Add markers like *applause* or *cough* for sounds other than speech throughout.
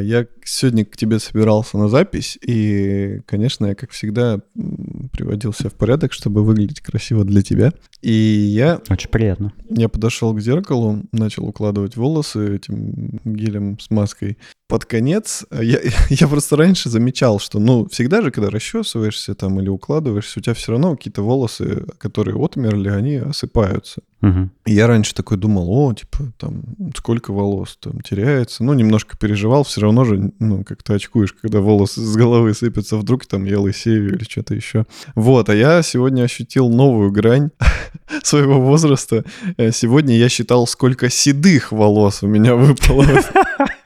Я сегодня к тебе собирался на запись, и, конечно, я, как всегда, приводил себя в порядок, чтобы выглядеть красиво для тебя. И я... Очень приятно. Я подошел к зеркалу, начал укладывать волосы этим гелем с маской. Под конец я, *laughs* я просто раньше замечал, что, ну, всегда же, когда расчесываешься там или укладываешься, у тебя все равно какие-то волосы, которые отмерли, они осыпаются. Угу. И я раньше такой думал, о, типа, там, сколько волос там теряется. Ну, немножко переживал, все равно же, ну, как-то очкуешь, когда волосы с головы сыпятся, вдруг там я лысею или что-то еще. Вот, а я сегодня ощутил новую грань *laughs* своего возраста. Э, сегодня я считал, сколько седых волос у меня выпало.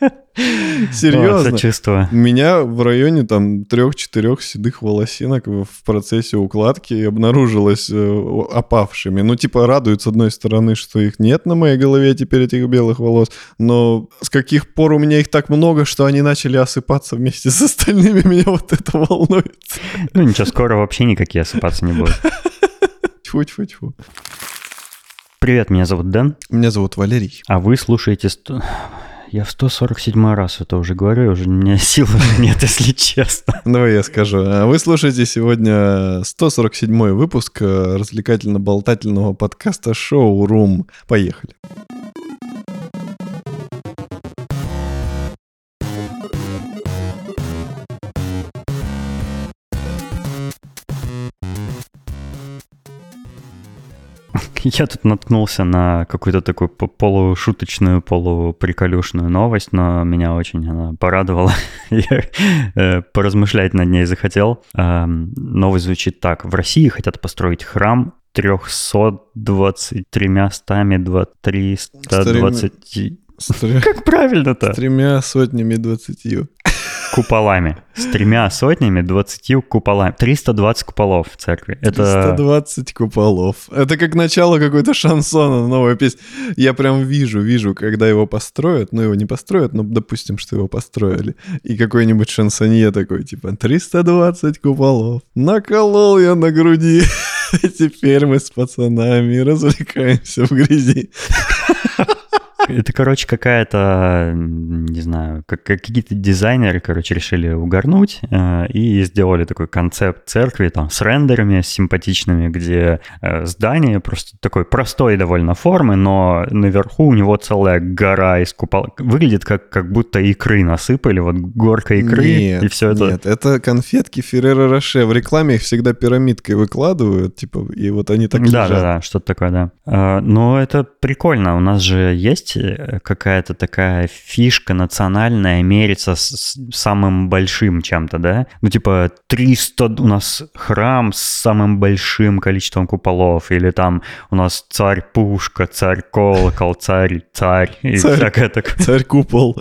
*laughs* Серьезно. О, чувство. У меня в районе там трех-четырех седых волосинок в процессе укладки обнаружилось э, опавшими. Ну, типа, радует с одной стороны, что их нет на моей голове теперь, этих белых волос, но с каких пор у меня их так много, что они начали осыпаться вместе с остальными, *laughs* меня вот это волнует. Ну, ничего, скоро вообще никакие осыпаться не будут. *laughs* Тьфу-тьфу-тьфу. Привет, меня зовут Дэн. Меня зовут Валерий. А вы слушаете... Я в 147 раз это уже говорю, уже у меня *laughs* сил *laughs* нет, если честно. Давай я скажу. А вы слушаете сегодня 147 выпуск э, развлекательно-болтательного подкаста «Шоу Рум». Поехали. Я тут наткнулся на какую-то такую полушуточную, полуприколюшную новость, но меня очень она порадовала. *laughs* Я э, поразмышлять над ней захотел. Эм, новость звучит так. В России хотят построить храм 323 стами 320... Как правильно-то? С тремя сотнями двадцатью куполами. С тремя сотнями, двадцатью куполами. 320 куполов в церкви. Это... 320 куполов. Это как начало какой-то шансона, новая песня. Я прям вижу, вижу, когда его построят. Ну, его не построят, но допустим, что его построили. И какой-нибудь шансонье такой, типа, 320 куполов. Наколол я на груди. *laughs* Теперь мы с пацанами развлекаемся в грязи. *laughs* Это, короче, какая-то, не знаю, как, какие-то дизайнеры, короче, решили угорнуть э, и сделали такой концепт церкви там с рендерами с симпатичными, где э, здание просто такой простой довольно формы, но наверху у него целая гора из купол. Выглядит как, как будто икры насыпали, вот горка икры, нет, и все это. Нет, это конфетки Феррера Роше. В рекламе их всегда пирамидкой выкладывают, типа, и вот они так Да, лежат. да, да, что-то такое, да. Э, но это прикольно. У нас же есть есть какая-то такая фишка национальная мериться с самым большим чем-то, да? Ну, типа 300 у нас храм с самым большим количеством куполов, или там у нас царь-пушка, царь-колокол, царь-царь, и царь, всякое *laughs* такое. Царь-купол.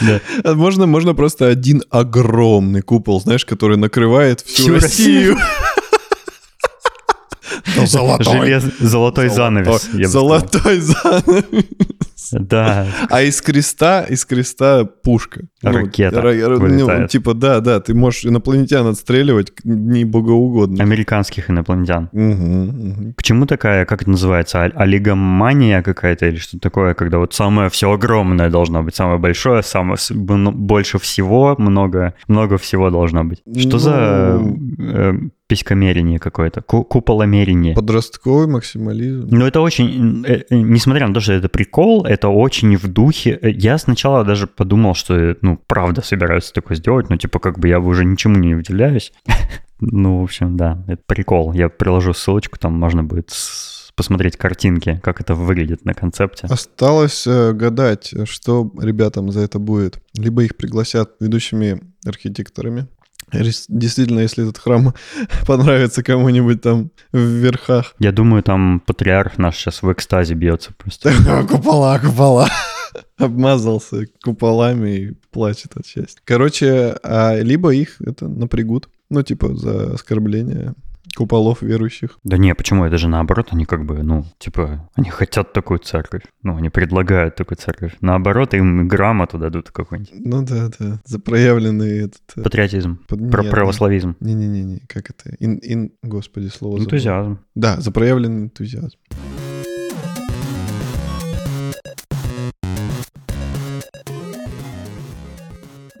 Да. Можно, можно просто один огромный купол, знаешь, который накрывает всю, всю Россию. Россию. Ну, золотой. Желез... Золотой занавес. Золотой занавес. Да. А из креста, из креста пушка. Ну, Ракета ну, ну, Типа, да, да, ты можешь инопланетян отстреливать не богоугодно. Американских инопланетян. Угу, угу. К чему такая, как это называется, олигомания какая-то или что такое, когда вот самое все огромное должно быть, самое большое, самое больше всего, много, много всего должно быть. Что ну... за э, писькомерение какое-то, куполомерение. Подростковый максимализм. Ну, это очень, э, э, несмотря на то, что это прикол, это очень в духе. Э, я сначала даже подумал, что, ну, правда собираются такое сделать, но, типа, как бы я уже ничему не удивляюсь. *laughs* Ну, в общем, да, это прикол. Я приложу ссылочку, там можно будет посмотреть картинки, как это выглядит на концепте. Осталось гадать, что ребятам за это будет. Либо их пригласят ведущими архитекторами, Действительно, если этот храм *laughs* понравится кому-нибудь там в верхах. Я думаю, там патриарх наш сейчас в экстазе бьется просто. *laughs* Купола, купола. *laughs* Обмазался куполами и плачет от счастья. Короче, а либо их это напрягут, ну, типа, за оскорбление куполов верующих. Да не, почему? Это же наоборот, они как бы, ну, типа, они хотят такую церковь. Ну, они предлагают такую церковь. Наоборот, им грамоту дадут какую-нибудь. Ну да, да. За проявленный этот... Э, Патриотизм. Под... Про православизм. Не-не-не, как это? Ин, ин... Господи, слово Энтузиазм. Забыл. Да, за проявленный энтузиазм.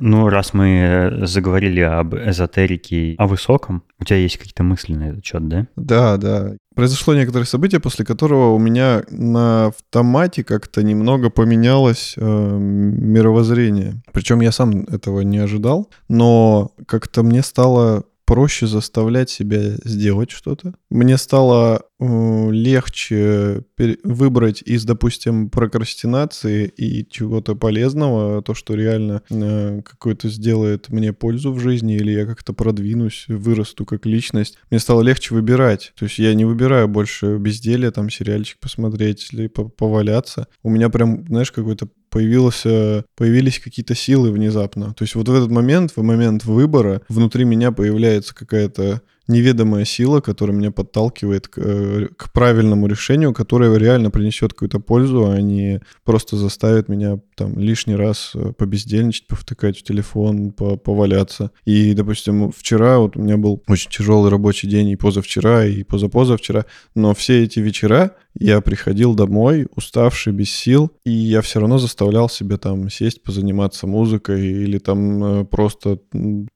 Ну, раз мы заговорили об эзотерике, о высоком, у тебя есть какие-то мысли на этот счет, да? Да, да. Произошло некоторое событие, после которого у меня на автомате как-то немного поменялось э, мировоззрение. Причем я сам этого не ожидал, но как-то мне стало проще заставлять себя сделать что-то. Мне стало э, легче выбрать из, допустим, прокрастинации и чего-то полезного, то, что реально э, какое-то сделает мне пользу в жизни, или я как-то продвинусь, вырасту как личность. Мне стало легче выбирать. То есть я не выбираю больше безделья, там, сериальчик посмотреть или поваляться. У меня прям, знаешь, какой-то появился, появились какие-то силы внезапно. То есть вот в этот момент, в момент выбора, внутри меня появляется какая-то неведомая сила, которая меня подталкивает к, э, к правильному решению, которое реально принесет какую-то пользу, а не просто заставит меня там лишний раз э, побездельничать, повтыкать в телефон, поваляться. И, допустим, вчера вот у меня был очень тяжелый рабочий день и позавчера, и позапозавчера, но все эти вечера я приходил домой, уставший, без сил, и я все равно заставлял себя там сесть, позаниматься музыкой или там э, просто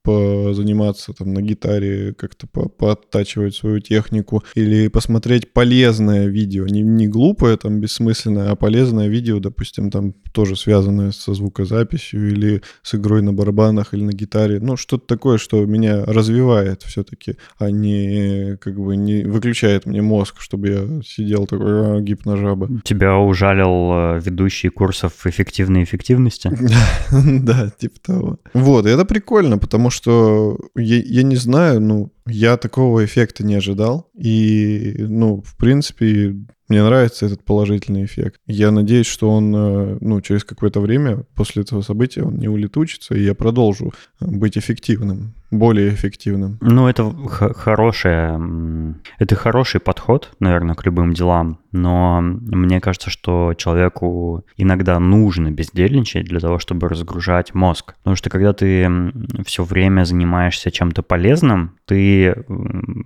позаниматься там на гитаре, как-то по пооттачивать свою технику или посмотреть полезное видео, не, не глупое там бессмысленное, а полезное видео, допустим, там тоже связанное со звукозаписью или с игрой на барабанах или на гитаре, ну что-то такое, что меня развивает все-таки, а не как бы не выключает мне мозг, чтобы я сидел такой такой гипножаба. Тебя ужалил э, ведущий курсов эффективной эффективности? *laughs* Да, типа того. Вот, это прикольно, потому что я не знаю, ну, я такого эффекта не ожидал. И, ну, в принципе, мне нравится этот положительный эффект. Я надеюсь, что он, э, ну, через какое-то время после этого события он не улетучится, и я продолжу быть эффективным более эффективным. Ну, это хорошее, это хороший подход, наверное, к любым делам, но мне кажется, что человеку иногда нужно бездельничать для того, чтобы разгружать мозг. Потому что когда ты все время занимаешься чем-то полезным, ты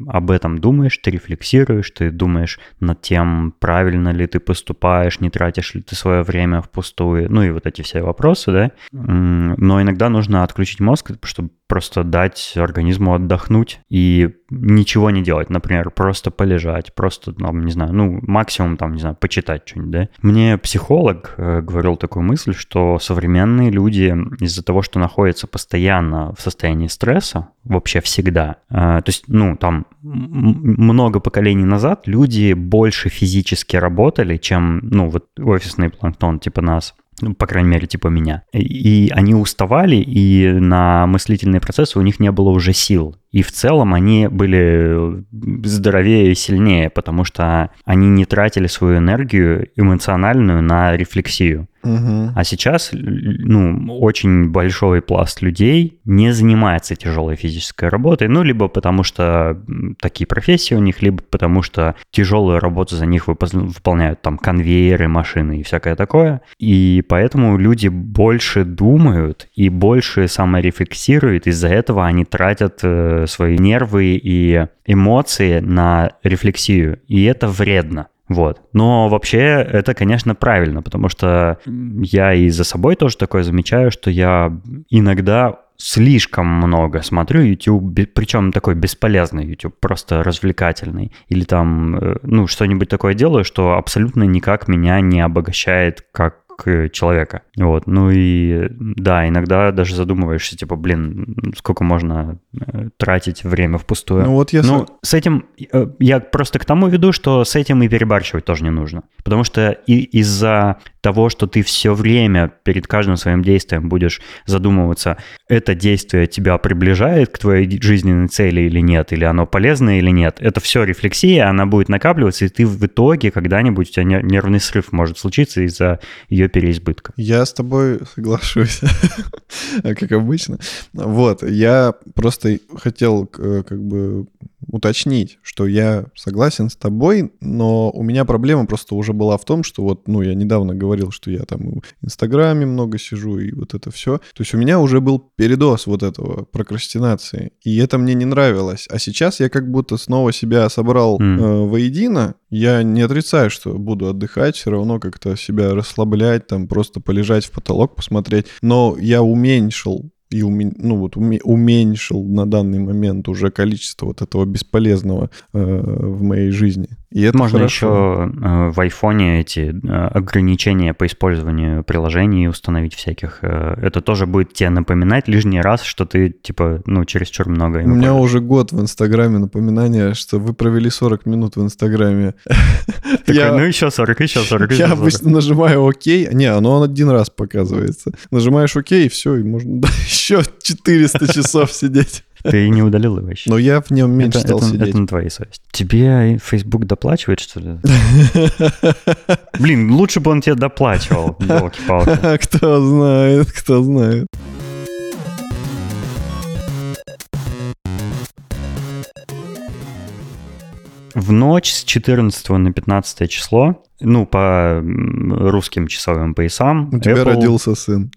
об этом думаешь, ты рефлексируешь, ты думаешь над тем, правильно ли ты поступаешь, не тратишь ли ты свое время впустую, ну и вот эти все вопросы, да. Но иногда нужно отключить мозг, чтобы просто дать организму отдохнуть и ничего не делать. Например, просто полежать, просто, там, не знаю, ну, максимум, там, не знаю, почитать что-нибудь, да. Мне психолог э, говорил такую мысль, что современные люди из-за того, что находятся постоянно в состоянии стресса, вообще всегда, э, то есть, ну, там, много поколений назад люди больше физически работали, чем, ну, вот офисный планктон типа нас ну, по крайней мере, типа меня. И они уставали, и на мыслительные процессы у них не было уже сил. И в целом они были здоровее и сильнее, потому что они не тратили свою энергию эмоциональную на рефлексию. Угу. А сейчас, ну, очень большой пласт людей не занимается тяжелой физической работой, ну, либо потому что такие профессии у них, либо потому что тяжелую работу за них выполняют там конвейеры, машины и всякое такое. И поэтому люди больше думают и больше саморефлексируют, из-за этого они тратят э, свои нервы и эмоции на рефлексию, и это вредно. Вот. Но вообще это, конечно, правильно, потому что я и за собой тоже такое замечаю, что я иногда слишком много смотрю YouTube, причем такой бесполезный YouTube, просто развлекательный. Или там, э, ну, что-нибудь такое делаю, что абсолютно никак меня не обогащает как человека. Вот. Ну и да, иногда даже задумываешься, типа, блин, сколько можно э, тратить время впустую. Ну вот я... Ну, с этим... Э, я просто к тому веду, что с этим и перебарщивать тоже не нужно. Потому что и из-за того, что ты все время перед каждым своим действием будешь задумываться, это действие тебя приближает к твоей жизненной цели или нет, или оно полезно или нет, это все рефлексия, она будет накапливаться, и ты в итоге когда-нибудь у тебя нервный срыв может случиться из-за ее переизбытка. Я с тобой соглашусь, *laughs* как обычно. Вот, я просто хотел как бы уточнить, что я согласен с тобой, но у меня проблема просто уже была в том, что вот, ну, я недавно говорил, что я там в Инстаграме много сижу и вот это все. То есть у меня уже был передоз вот этого прокрастинации, и это мне не нравилось. А сейчас я как будто снова себя собрал mm. э, воедино. Я не отрицаю, что буду отдыхать, все равно как-то себя расслаблять, там просто полежать в потолок, посмотреть, но я уменьшил и уме- ну, вот уме- уменьшил на данный момент уже количество вот этого бесполезного э, в моей жизни. И это Можно хорошо. еще э, в айфоне эти э, ограничения по использованию приложений установить всяких. Э, это тоже будет тебе напоминать лишний раз, что ты, типа, ну, чересчур много У меня уже год в Инстаграме напоминание, что вы провели 40 минут в Инстаграме. *laughs* Такой, Я- ну, еще 40, еще 40, еще Я 40. обычно нажимаю ОК. Не, оно один раз показывается. Нажимаешь ОК, и все, и можно *laughs* еще 400 часов сидеть. Ты не удалил его еще. Но я в нем меньше это, стал это- сидеть. это на твоей совести. Тебе Facebook доплачивает, что ли? *laughs* Блин, лучше бы он тебе доплачивал, елки-палки. *laughs* Кто знает, кто знает. В ночь с 14 на 15 число, ну, по русским часовым поясам, У тебя Apple- родился сын.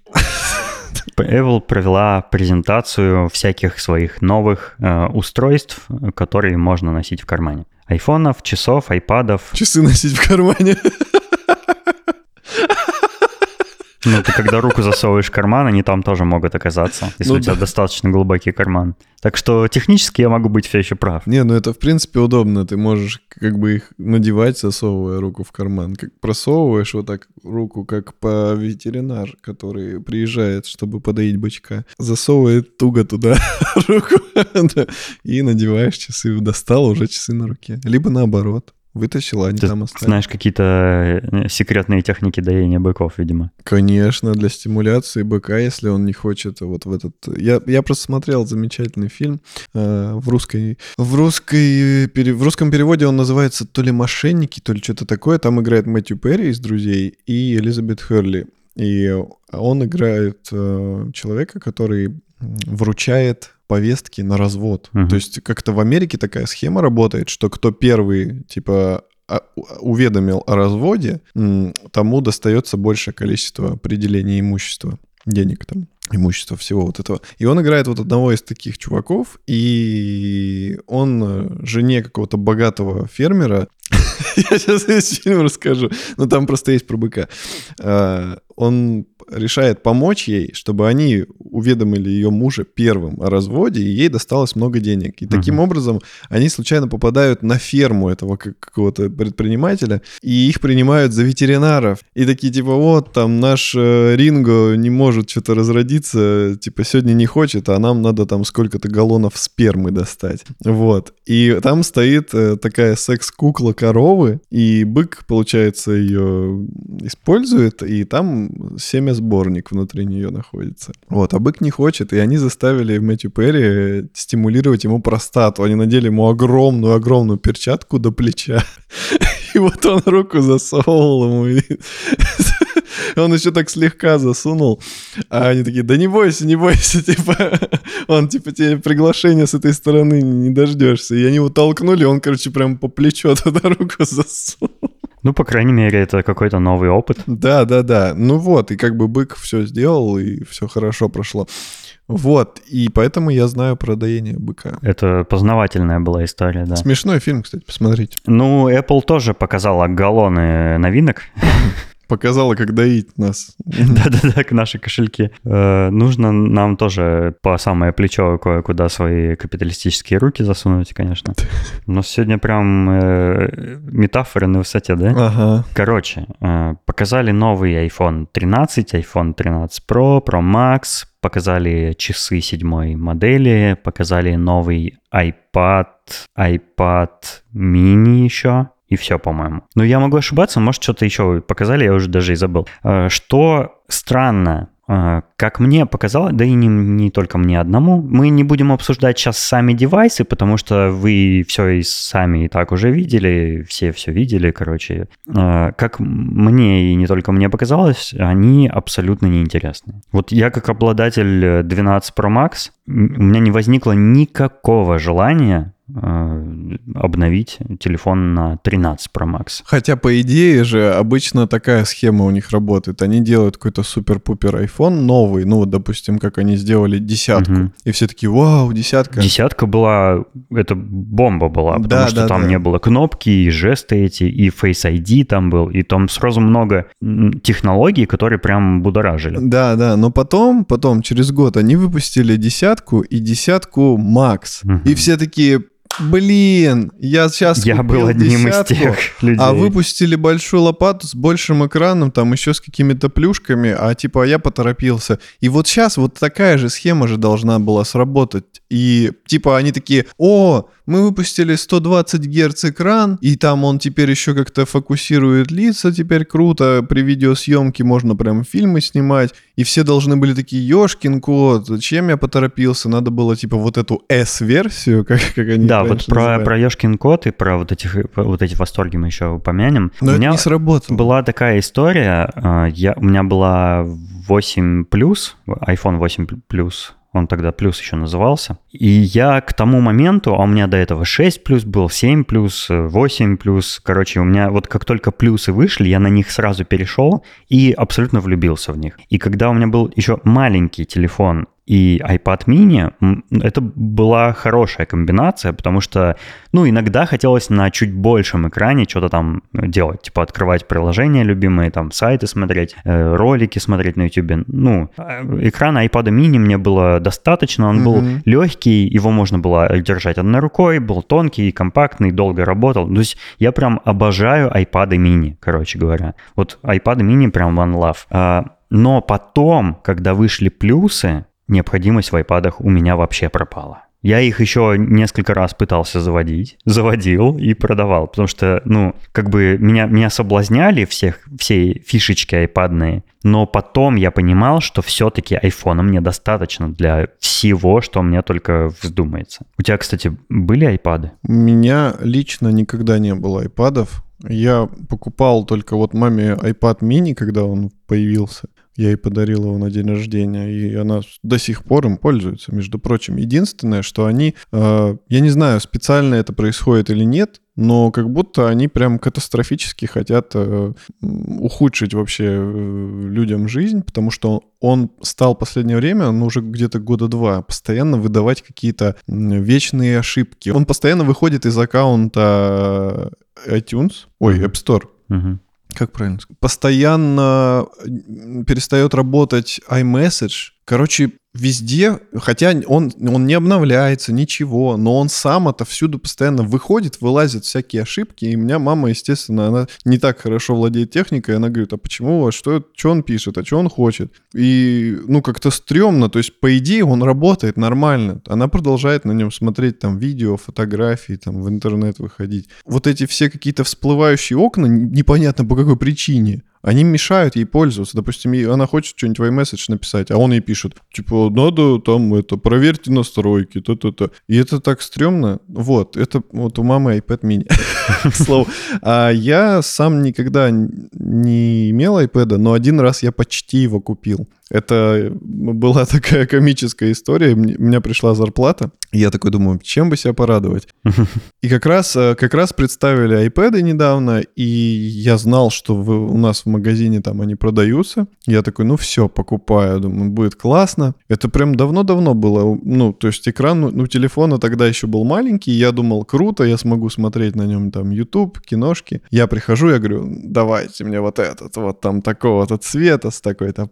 Apple провела презентацию всяких своих новых э, устройств, которые можно носить в кармане. Айфонов, часов, айпадов. Часы носить в кармане. *laughs* Ну, ты когда руку засовываешь в карман, они там тоже могут оказаться, если Ну у тебя да. достаточно глубокий карман. Так что технически я могу быть все еще прав. Не, ну это в принципе удобно. Ты можешь как бы их надевать, засовывая руку в карман. Как просовываешь вот так руку, как по ветеринар, который приезжает, чтобы подоить бычка. Засовывает туго туда *laughs* руку *laughs* и надеваешь часы. Достал уже часы на руке. Либо наоборот. Вытащил, а они Ты там остались. знаешь какие-то э, секретные техники доения быков, видимо. Конечно, для стимуляции быка, если он не хочет вот в этот... Я, я просто смотрел замечательный фильм э, в русской... В, русской, пере- в русском переводе он называется то ли «Мошенники», то ли что-то такое. Там играет Мэтью Перри из «Друзей» и Элизабет Херли. И он играет э, человека, который вручает повестки на развод. Мгм. То есть как-то в Америке такая схема работает, что кто первый, типа, а- у- уведомил о разводе, тому достается большее количество определения имущества, денег там, имущества всего вот этого. И он играет вот одного из таких чуваков, и он э, жене какого-то богатого фермера, *laughs* я сейчас весь фильм расскажу, но там просто есть про быка, А, он решает помочь ей, чтобы они уведомили ее мужа первым о разводе, и ей досталось много денег. И таким Мгм. образом они случайно попадают на ферму этого как- какого-то предпринимателя, и их принимают за ветеринаров. И такие типа, вот, там наш э, Ринго не может что-то разродиться, типа сегодня не хочет, а нам надо там сколько-то галлонов спермы достать. Вот. И там стоит э, такая секс-кукла коровы, и бык, получается, ее использует, и там семя-сборник внутри нее находится. Вот, а бык не хочет, и они заставили Мэтью Перри стимулировать ему простату. Они надели ему огромную-огромную перчатку до плеча. *laughs* И вот он руку засовывал ему, *laughs* он еще так слегка засунул, а они такие, да не бойся, не бойся, *laughs* типа, он, типа, тебе приглашения с этой стороны не дождешься. И они его толкнули, он, короче, прям по плечу туда руку засунул. Ну, по крайней мере, это какой-то новый опыт. Да, да, да. Ну вот, и как бы бык все сделал, и все хорошо прошло. Вот, и поэтому я знаю про доение быка. Это познавательная была история, да. Смешной фильм, кстати, посмотрите. Ну, Apple тоже показала галлоны новинок. *laughs* Показала, как доить нас. *laughs* Да-да-да, к нашей кошельке. Э, нужно нам тоже по самое плечо кое-куда свои капиталистические руки засунуть, конечно. *laughs* Но сегодня прям э, метафоры на высоте, да? Ага. Короче, э, показали новый iPhone 13, iPhone 13 Pro, Pro Max, показали часы седьмой модели, показали новый iPad, iPad mini еще, и все, по-моему. Но я могу ошибаться, может, что-то еще показали, я уже даже и забыл. Э, Что странно, э, как мне показалось, да и не, не только мне одному, мы не будем обсуждать сейчас сами девайсы, потому что вы все и сами и так уже видели, все все видели, короче. Э, Как мне и не только мне показалось, они абсолютно неинтересны. Вот я как обладатель 12 Pro Max, у меня не возникло никакого желания обновить телефон на 13 Pro Max. Хотя, по идее же, обычно такая схема у них работает. Они делают какой-то супер-пупер iPhone новый, ну, вот, допустим, как они сделали десятку, Мгм. и все такие, вау, десятка. Десятка была, это бомба была, потому Да, что да, там да. не было кнопки, и жесты эти, и Face ID там был, и там сразу много технологий, которые прям будоражили. Да, да, но потом, потом, через год они выпустили десятку и десятку Max. Мгм. И все такие, блин, я сейчас Я был одним из тех людей. А выпустили большую лопату с большим экраном, там еще с какими-то плюшками, а типа я поторопился. И вот сейчас вот такая же схема же должна была сработать. И типа они такие, о, мы выпустили 120 Гц экран, и там он теперь еще как-то фокусирует лица, теперь круто, при видеосъемке можно прям фильмы снимать. И все должны были такие, ешкин кот, зачем я поторопился? Надо было типа вот эту S-версию, *laughs* как, как они Да, вот про, называли. про Ёшкин кот и про вот, этих, вот эти восторги мы еще упомянем. Но У меня не сработало. была такая история, а, я, у меня была 8 плюс, iPhone 8 плюс, он тогда плюс еще назывался. И я к тому моменту, а у меня до этого 6 плюс был, 7 плюс, 8 плюс. Короче, у меня вот как только плюсы вышли, я на них сразу перешел и абсолютно влюбился в них. И когда у меня был еще маленький телефон и iPad mini, это была хорошая комбинация, потому что, ну, иногда хотелось на чуть большем экране что-то там делать, типа открывать приложения любимые, там, сайты смотреть, э, ролики смотреть на YouTube. Ну, э, экрана iPad mini мне было достаточно, он был Мгм. легкий, его можно было держать одной рукой, был тонкий, компактный, долго работал. То есть я прям обожаю iPad mini, короче говоря. Вот iPad mini прям one love. А, Но потом, когда вышли плюсы, необходимость в iPad'ах у меня вообще пропала. Я их еще несколько раз пытался заводить, заводил и продавал, потому что, ну, как бы меня, меня соблазняли всех, все фишечки айпадные, но потом я понимал, что все-таки айфона мне достаточно для всего, что мне только вздумается. У тебя, кстати, были айпады? У меня лично никогда не было айпадов. Я покупал только вот маме iPad mini, когда он появился. Я ей подарил его на день рождения, и она до сих пор им пользуется, между прочим. Единственное, что они, э, я не знаю, специально это происходит или нет, но как будто они прям катастрофически хотят э, ухудшить вообще э, людям жизнь, потому что он стал в последнее время, ну уже где-то года два, постоянно выдавать какие-то вечные ошибки. Он постоянно выходит из аккаунта э, iTunes, ой, App Store, Мгм. Как правильно? Постоянно перестает работать iMessage. Короче, везде, хотя он, он не обновляется, ничего, но он сам отовсюду постоянно выходит, вылазят всякие ошибки, и меня мама, естественно, она не так хорошо владеет техникой, она говорит, а почему, вас, что, что он пишет, а что он хочет? И, ну, как-то стрёмно, то есть, по идее, он работает нормально, она продолжает на нем смотреть там видео, фотографии, там в интернет выходить. Вот эти все какие-то всплывающие окна, непонятно по какой причине, они мешают ей пользоваться. Допустим, ей- она хочет что-нибудь в iMessage написать, а он ей пишет, типа, надо там это, проверьте настройки, то-то-то. И это так стрёмно. Вот, это вот у мамы iPad mini, *laughs* к слову. А я сам никогда не имел iPad, но один раз я почти его купил. Это была *laughs* такая комическая история. Мне- У меня пришла зарплата, и я такой думаю, чем бы себя порадовать? *laughs* И как раз, э, как раз представили iPad недавно, и я знал, что в- у нас в магазине там они продаются. Я такой, ну все, покупаю. Думаю, будет классно. Это прям давно-давно было. Ну, то есть экран у ну, телефона тогда еще был маленький. Я думал, круто, я смогу смотреть на нем там YouTube, киношки. Я прихожу, я говорю, давайте мне вот этот, вот там такого-то цвета, с такой-то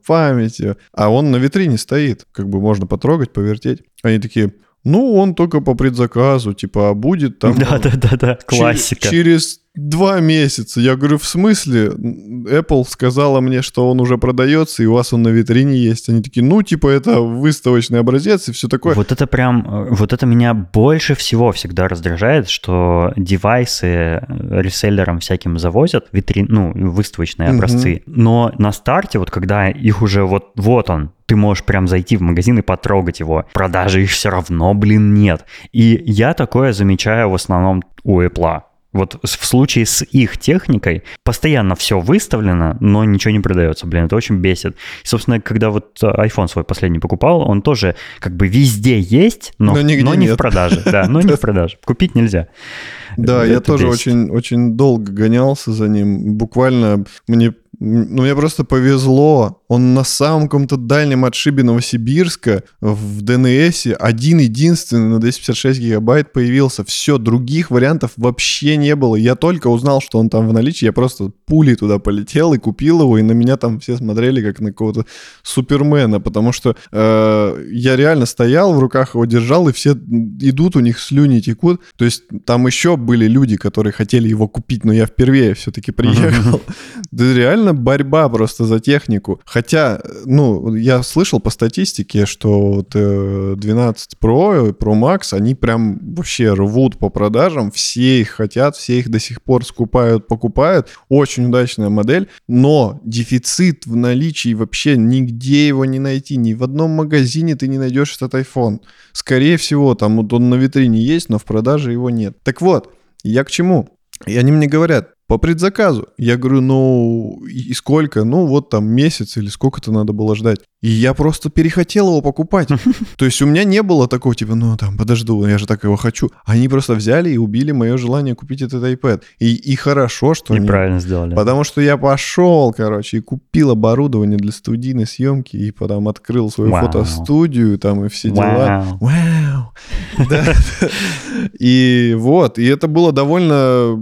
памятью. А он на витрине стоит. Как бы можно потрогать, повертеть. Они такие, ну, он только по предзаказу, типа, а будет там... *laughs* Да-да-да-да, классика. Чер- Через два месяца. Я говорю, в смысле? Apple сказала мне, что он уже продается, и у вас он на витрине есть. Они такие, ну, типа, это выставочный образец и все такое. Вот это прям, вот это меня больше всего всегда раздражает, что девайсы э, реселлерам всяким завозят, витрин, ну, выставочные образцы, но на старте, вот когда их уже вот, вот он, ты можешь прям зайти в магазин и потрогать его. Продажи их все равно, блин, нет. И я такое замечаю в основном у Apple. Вот в случае с их техникой постоянно все выставлено, но ничего не продается. Блин, это очень бесит. И, собственно, когда вот iPhone свой последний покупал, он тоже как бы везде есть, но, но, но не нет. в продаже. Да, но не в *laughs* продаже. Купить нельзя. Да, я тоже очень, очень долго гонялся за ним. Буквально мне ну, мне просто повезло. Он на самом каком-то дальнем отшибе Новосибирска в ДНС один единственный на 256 гигабайт появился. Все, других вариантов вообще не было. Я только узнал, что он там в наличии, я просто пулей туда полетел и купил его, и на меня там все смотрели как на какого-то супермена, потому что э, я реально стоял, в руках его держал, и все идут, у них слюни текут. То есть там еще были люди, которые хотели его купить, но я впервые все-таки приехал. *laughs* Да реально борьба просто за технику. Хотя, ну, я слышал по статистике, что вот 12 Pro и Pro Max, они прям вообще рвут по продажам, все их хотят, все их до сих пор скупают, покупают. Очень удачная модель, но дефицит в наличии вообще нигде его не найти, ни в одном магазине ты не найдешь этот iPhone. Скорее всего, там вот он на витрине есть, но в продаже его нет. Так вот, я к чему? И они мне говорят, по предзаказу. Я говорю, ну и сколько? Ну вот там месяц или сколько-то надо было ждать. И я просто перехотел его покупать. *laughs* То есть у меня не было такого, типа, ну там, подожду, я же так его хочу. Они просто взяли и убили мое желание купить этот iPad. И, и хорошо, что они... правильно сделали. Потому что я пошел, короче, и купил оборудование для студийной съемки, и потом открыл свою Вау. фотостудию, там, и все дела. Вау! *laughs* И вот, и это было довольно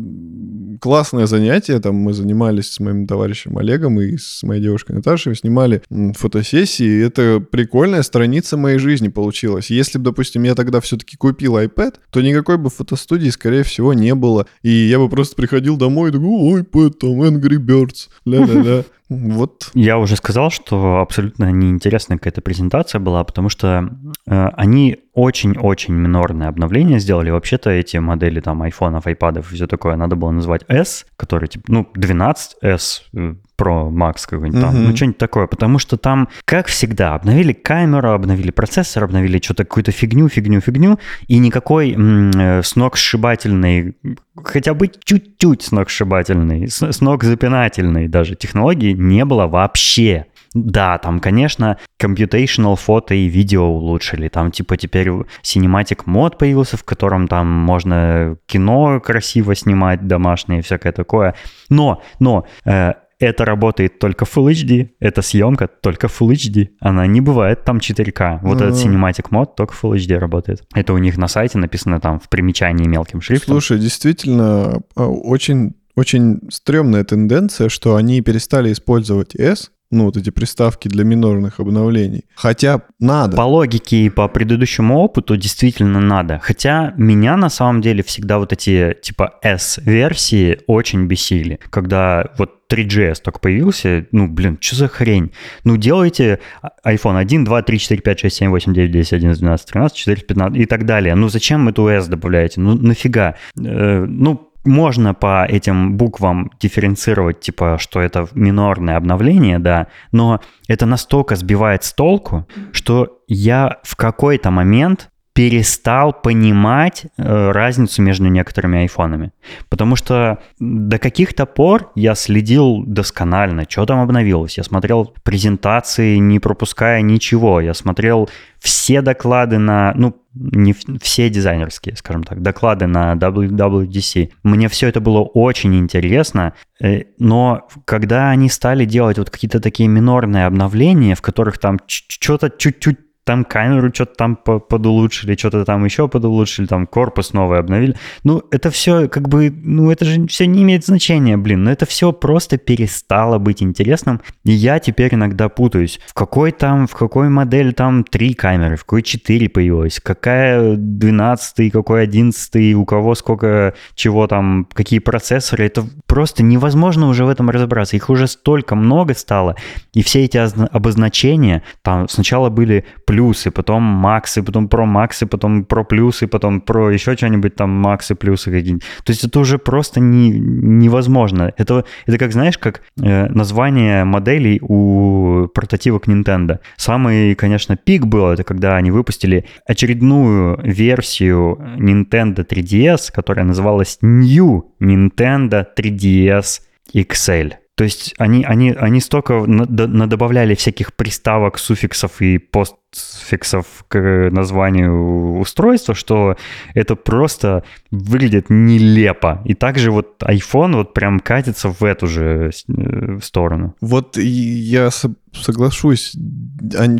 классное занятие. Там мы занимались с моим товарищем Олегом и с моей девушкой Наташей, снимали фотосессии. Это прикольная страница моей жизни получилась. Если бы, допустим, я тогда все-таки купил iPad, то никакой бы фотостудии, скорее всего, не было. И я бы просто приходил домой и такой, iPad, там, Angry Birds, ля-ля-ля. Вот. Я уже сказал, что абсолютно неинтересная какая-то презентация была, потому что э, они очень-очень минорное обновление сделали. Вообще-то эти модели там айфонов, айпадов и все такое надо было назвать S, который типа, ну, 12S, Pro Max какой-нибудь там, mm-hmm. ну что-нибудь такое, потому что там, как всегда, обновили камеру, обновили процессор, обновили что-то, какую-то фигню, фигню, фигню, и никакой м- э, сногсшибательной, хотя бы чуть-чуть сногсшибательной, сногсзапинательной даже технологии не было вообще. Да, там, конечно, computational фото и видео улучшили. Там, типа, теперь cinematic мод появился, в котором там можно кино красиво снимать, домашнее, всякое такое. Но, но, э, это работает только Full HD, эта съемка только Full HD, она не бывает там 4К. Вот mm-hmm. этот Cinematic мод только Full HD работает. Это у них на сайте написано там в примечании мелким шрифтом. Слушай, действительно, а, очень очень стрёмная тенденция, что они перестали использовать S, ну, вот эти приставки для минорных обновлений. Хотя надо. По логике и по предыдущему опыту действительно надо. Хотя меня на самом деле всегда вот эти типа S-версии очень бесили. Когда вот 3GS только появился, ну, блин, что за хрень? Ну, делайте iPhone 1, 2, 3, 4, 5, 6, 7, 8, 9, 10, 11, 12, 13, 14, 15 и так далее. Ну, зачем эту S добавляете? Ну, нафига? Э, ну, можно по этим буквам дифференцировать, типа, что это минорное обновление, да, но это настолько сбивает с толку, что я в какой-то момент перестал понимать э, разницу между некоторыми айфонами. Потому что до каких-то пор я следил досконально, что там обновилось. Я смотрел презентации, не пропуская ничего. Я смотрел все доклады на, ну, не все дизайнерские, скажем так, доклады на WWDC. Мне все это было очень интересно, э, но когда они стали делать вот какие-то такие минорные обновления, в которых там что-то чуть-чуть там камеру что-то там подулучшили, что-то там еще подулучшили, там корпус новый обновили. Ну, это все как бы, ну, это же все не имеет значения, блин. Но это все просто перестало быть интересным. И я теперь иногда путаюсь. В какой там, в какой модели там три камеры, в какой четыре появилось, какая 12 какой 11 у кого сколько чего там, какие процессоры. Это просто невозможно уже в этом разобраться. Их уже столько много стало. И все эти обозначения, там сначала были плюсы, потом максы, потом про максы, потом про плюсы, потом про еще что-нибудь там максы, плюсы какие-нибудь. То есть это уже просто не, невозможно. Это, это как, знаешь, как э, название моделей у прототипок Nintendo. Самый, конечно, пик был, это когда они выпустили очередную версию Nintendo 3DS, которая называлась New Nintendo 3DS XL. То есть они, они, они столько надобавляли всяких приставок, суффиксов и постфиксов к названию устройства, что это просто выглядит нелепо. И также вот iPhone вот прям катится в эту же э, сторону. Вот я соглашусь,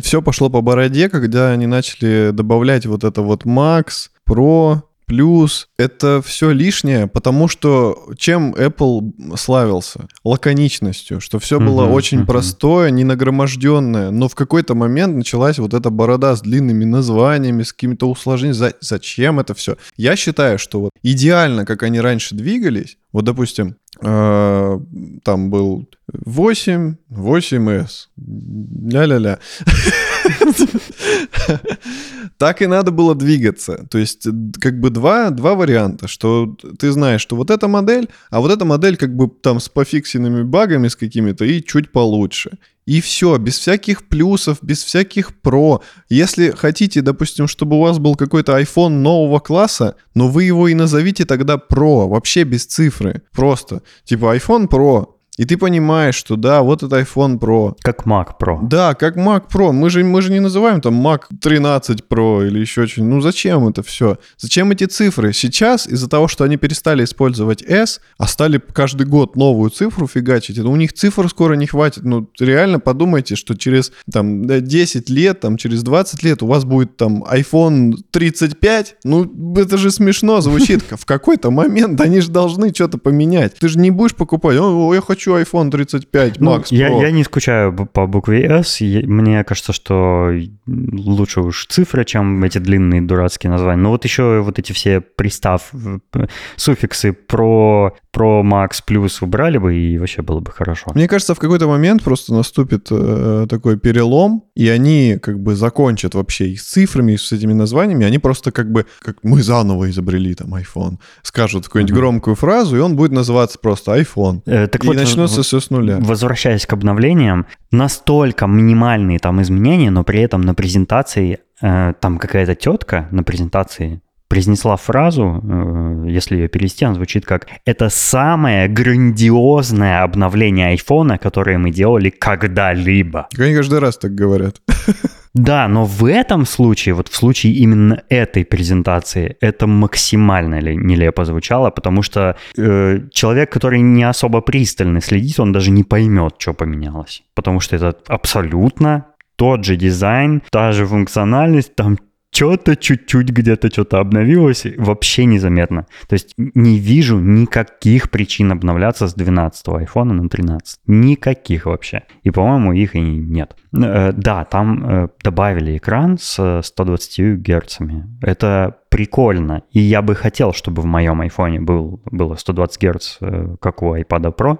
все пошло по бороде, когда они начали добавлять вот это вот Max, Pro, плюс это все лишнее, потому что чем Apple славился? Лаконичностью, что все было uh-huh, очень uh-huh. простое, не нагроможденное, но в какой-то момент началась вот эта борода с длинными названиями, с какими-то усложнениями. За- зачем это все? Я считаю, что вот идеально, как они раньше двигались, вот, допустим, э, там был 8, 8S, ля-ля-ля. *laughs* Так и надо было двигаться. То есть, как бы два, два варианта, что ты знаешь, что вот эта модель, а вот эта модель как бы там с пофиксенными багами с какими-то и чуть получше. И все, без всяких плюсов, без всяких про. Если хотите, допустим, чтобы у вас был какой-то iPhone нового класса, но вы его и назовите тогда Pro, вообще без цифры. Просто. Типа iPhone Pro, и ты понимаешь, что да, вот это iPhone Pro. Как Mac Pro. Да, как Mac Pro. Мы же, мы же не называем там Mac 13 Pro или еще что-нибудь. Ну зачем это все? Зачем эти цифры? Сейчас из-за того, что они перестали использовать S, а стали каждый год новую цифру фигачить, это у них цифр скоро не хватит. Ну реально подумайте, что через там 10 лет, там через 20 лет у вас будет там iPhone 35. Ну это же смешно звучит. *laughs* В какой-то момент они же должны что-то поменять. Ты же не будешь покупать, о, я хочу хочу iPhone 35 ну, Max я, я не скучаю по букве S. Мне кажется, что лучше уж цифры, чем эти длинные дурацкие названия. Но вот еще вот эти все пристав, суффиксы про, про Max плюс убрали бы, и вообще было бы хорошо. Мне кажется, в какой-то момент просто наступит э, такой перелом, и они как бы закончат вообще и с цифрами, и с этими названиями. Они просто как бы, как мы заново изобрели там iPhone, скажут какую-нибудь mm-hmm. громкую фразу, и он будет называться просто iPhone. Э, так и вот, начнется все с нуля. Возвращаясь к обновлениям, настолько минимальные там изменения, но при этом на презентации э, там какая-то тетка на презентации произнесла фразу, э, если ее перевести, она звучит как «Это самое грандиозное обновление айфона, которое мы делали когда-либо». Они каждый раз так говорят. *laughs* Да, но в этом случае, вот в случае именно этой презентации, это максимально нелепо звучало, потому что э, человек, который не особо пристально следит, он даже не поймет, что поменялось. Потому что это абсолютно тот же дизайн, та же функциональность, там что-то чуть-чуть где-то что-то обновилось, вообще незаметно. То есть не вижу никаких причин обновляться с 12 айфона на 13. Никаких вообще. И, по-моему, их и нет. Э, да, там э, добавили экран с 120 герцами. Это прикольно. И я бы хотел, чтобы в моем айфоне был, было 120 герц, э, как у iPad Pro.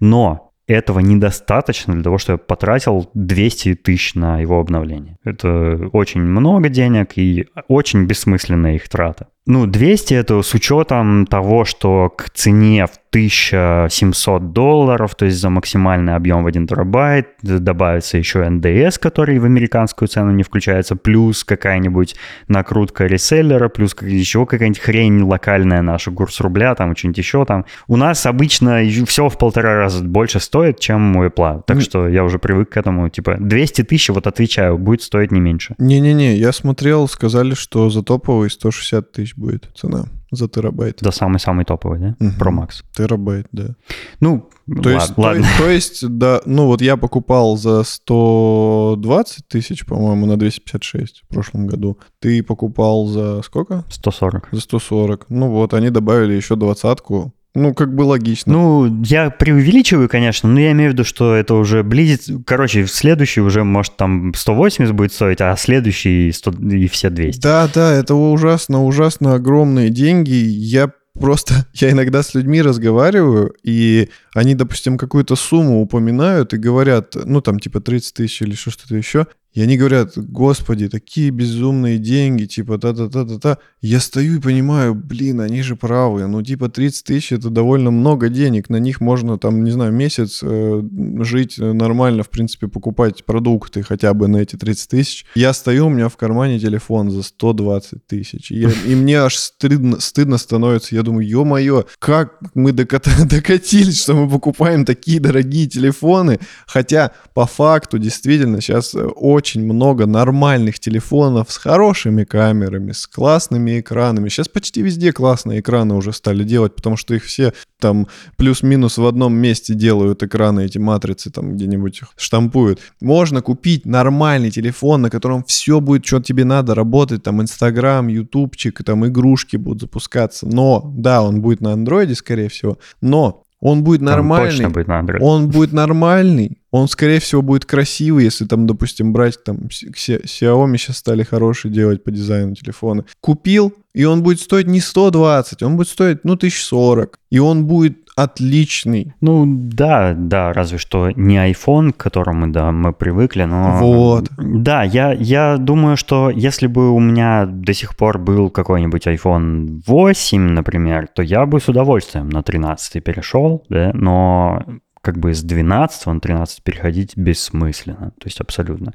Но этого недостаточно для того, чтобы я потратил 200 тысяч на его обновление. Это очень много денег и очень бессмысленная их трата. Ну, 200 это с учетом того, что к цене в 1700 долларов, то есть за максимальный объем в 1 терабайт, добавится еще НДС, который в американскую цену не включается, плюс какая-нибудь накрутка реселлера, плюс еще какая-нибудь хрень локальная наша, курс рубля, там что-нибудь еще там. У нас обычно все в полтора раза больше стоит, чем у Apple. Так что я уже привык к этому. Типа 200 тысяч, вот отвечаю, будет стоить не меньше. Не-не-не, я смотрел, сказали, что за топовый 160 тысяч тысяч будет цена за терабайт. За самый-самый топовый, да? Угу. Pro Max. Терабайт, да. Ну, то лад, есть, ладно. То, то есть, да, ну вот я покупал за 120 тысяч, по-моему, на 256 в прошлом году. Ты покупал за сколько? 140. За 140. Ну вот, они добавили еще двадцатку ну, как бы логично. Ну, я преувеличиваю, конечно, но я имею в виду, что это уже близится... Короче, следующий уже, может, там 180 будет стоить, а следующий 100... и все 200. Да, да, это ужасно, ужасно огромные деньги. Я просто *laughs* я иногда с людьми разговариваю, и они, допустим, какую-то сумму упоминают и говорят, ну, там, типа 30 тысяч или что-то еще. И они говорят, господи, такие безумные деньги, типа та-та-та-та-та. Я стою и понимаю, блин, они же правы. Ну, типа 30 тысяч это довольно много денег. На них можно там, не знаю, месяц э, жить нормально, в принципе, покупать продукты хотя бы на эти 30 тысяч. Я стою, у меня в кармане телефон за 120 тысяч. И, и мне аж стыдно, стыдно становится. Я думаю, ё-моё, как мы *laughs* докатились, что мы покупаем такие дорогие телефоны. Хотя по факту действительно сейчас очень очень много нормальных телефонов с хорошими камерами, с классными экранами. Сейчас почти везде классные экраны уже стали делать, потому что их все там плюс-минус в одном месте делают экраны, эти матрицы там где-нибудь штампуют. Можно купить нормальный телефон, на котором все будет, что тебе надо, работать, там Инстаграм, Ютубчик, там игрушки будут запускаться. Но, да, он будет на андроиде, скорее всего, но он будет нормальный. точно будет на Android. Он будет нормальный. Он, скорее всего, будет красивый, если там, допустим, брать там Xiaomi сейчас стали хорошие делать по дизайну телефона. Купил, и он будет стоить не 120, он будет стоить, ну, 1040. И он будет отличный. Ну да, да, разве что не iPhone, к которому, да, мы привыкли, но... Вот. Да, я, я думаю, что если бы у меня до сих пор был какой-нибудь iPhone 8, например, то я бы с удовольствием на 13 перешел, да, но как бы с 12 на 13 переходить бессмысленно, то есть абсолютно.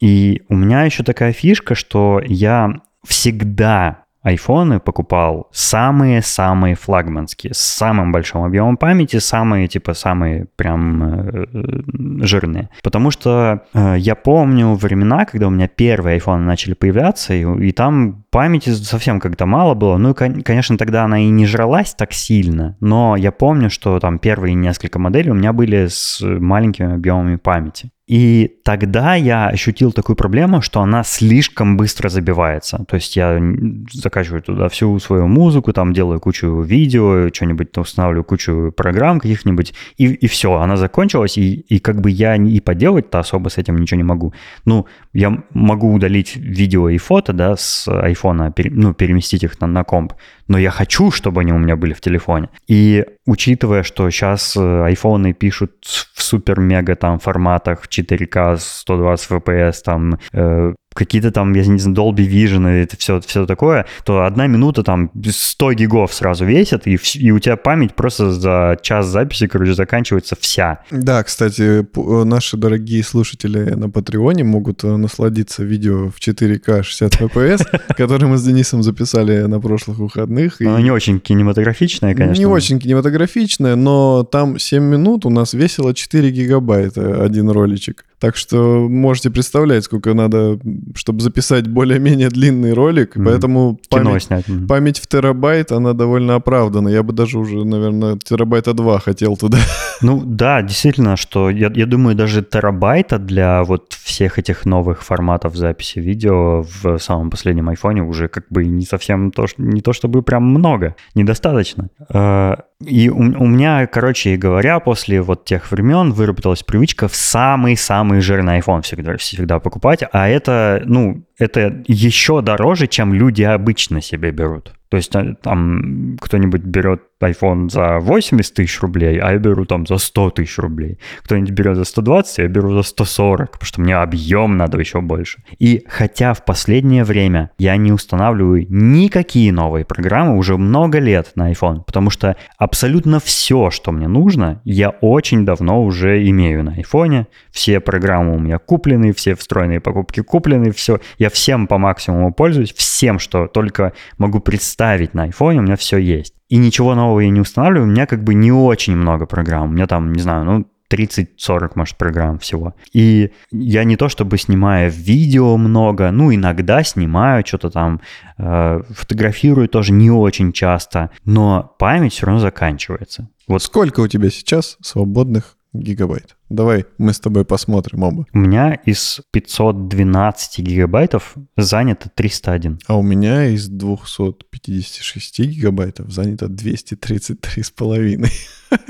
И у меня еще такая фишка, что я всегда айфоны покупал самые-самые флагманские, с самым большим объемом памяти, самые, типа, самые прям э, жирные. Потому что э, я помню времена, когда у меня первые айфоны начали появляться, и, и там памяти совсем как-то мало было. Ну, и, конечно, тогда она и не жралась так сильно, но я помню, что там первые несколько моделей у меня были с маленькими объемами памяти. И тогда я ощутил такую проблему, что она слишком быстро забивается. То есть я закачиваю туда всю свою музыку, там делаю кучу видео, что-нибудь устанавливаю кучу программ каких-нибудь, и, и все, она закончилась, и, и как бы я и поделать-то особо с этим ничего не могу. Ну, я могу удалить видео и фото, да, с айфона, ну, переместить их на, на комп, но я хочу, чтобы они у меня были в телефоне. И учитывая, что сейчас э, айфоны пишут в супер-мега там форматах 4К 120 FPS, там э, какие-то там, я не знаю, Dolby Vision и это все, все такое, то одна минута там 100 гигов сразу весит, и, и у тебя память просто за час записи, короче, заканчивается вся. Да, кстати, э, наши дорогие слушатели на Патреоне могут э, насладиться видео в 4К 60 FPS, которое мы с Денисом записали на прошлых выходных. Оно не очень кинематографичное, конечно. Не очень кинематографичное, но там 7 минут у нас весело 4 гигабайта один роличек. Так что можете представлять, сколько надо, чтобы записать более-менее длинный ролик. Mm-hmm. Поэтому память, снять. Mm-hmm. память в терабайт, она довольно оправдана. Я бы даже уже, наверное, терабайта 2 хотел туда. Ну да, действительно, что я, я думаю, даже терабайта для вот всех этих новых форматов записи видео в самом последнем айфоне уже как бы не совсем то, не то чтобы прям много, недостаточно. И у, у меня, короче говоря, после вот тех времен выработалась привычка в самый-самый жирный iPhone всегда, всегда покупать, а это, ну, это еще дороже, чем люди обычно себе берут. То есть э, там кто-нибудь берет iPhone за 80 тысяч рублей, а я беру там за 100 тысяч рублей. Кто-нибудь берет за 120, я беру за 140, потому что мне объем надо еще больше. И хотя в последнее время я не устанавливаю никакие новые программы уже много лет на iPhone, потому что абсолютно все, что мне нужно, я очень давно уже имею на iPhone. Все программы у меня куплены, все встроенные покупки куплены, все. Я всем по максимуму пользуюсь, всем, что только могу представить на iPhone, у меня все есть. И ничего нового я не устанавливаю, у меня как бы не очень много программ. У меня там, не знаю, ну, 30-40, может, программ всего. И я не то чтобы снимаю видео много, ну, иногда снимаю что-то там, э, фотографирую тоже не очень часто, но память все равно заканчивается. Вот сколько у тебя сейчас свободных гигабайт. Давай мы с тобой посмотрим оба. У меня из 512 гигабайтов занято 301. А у меня из 256 гигабайтов занято 233 с половиной. *laughs*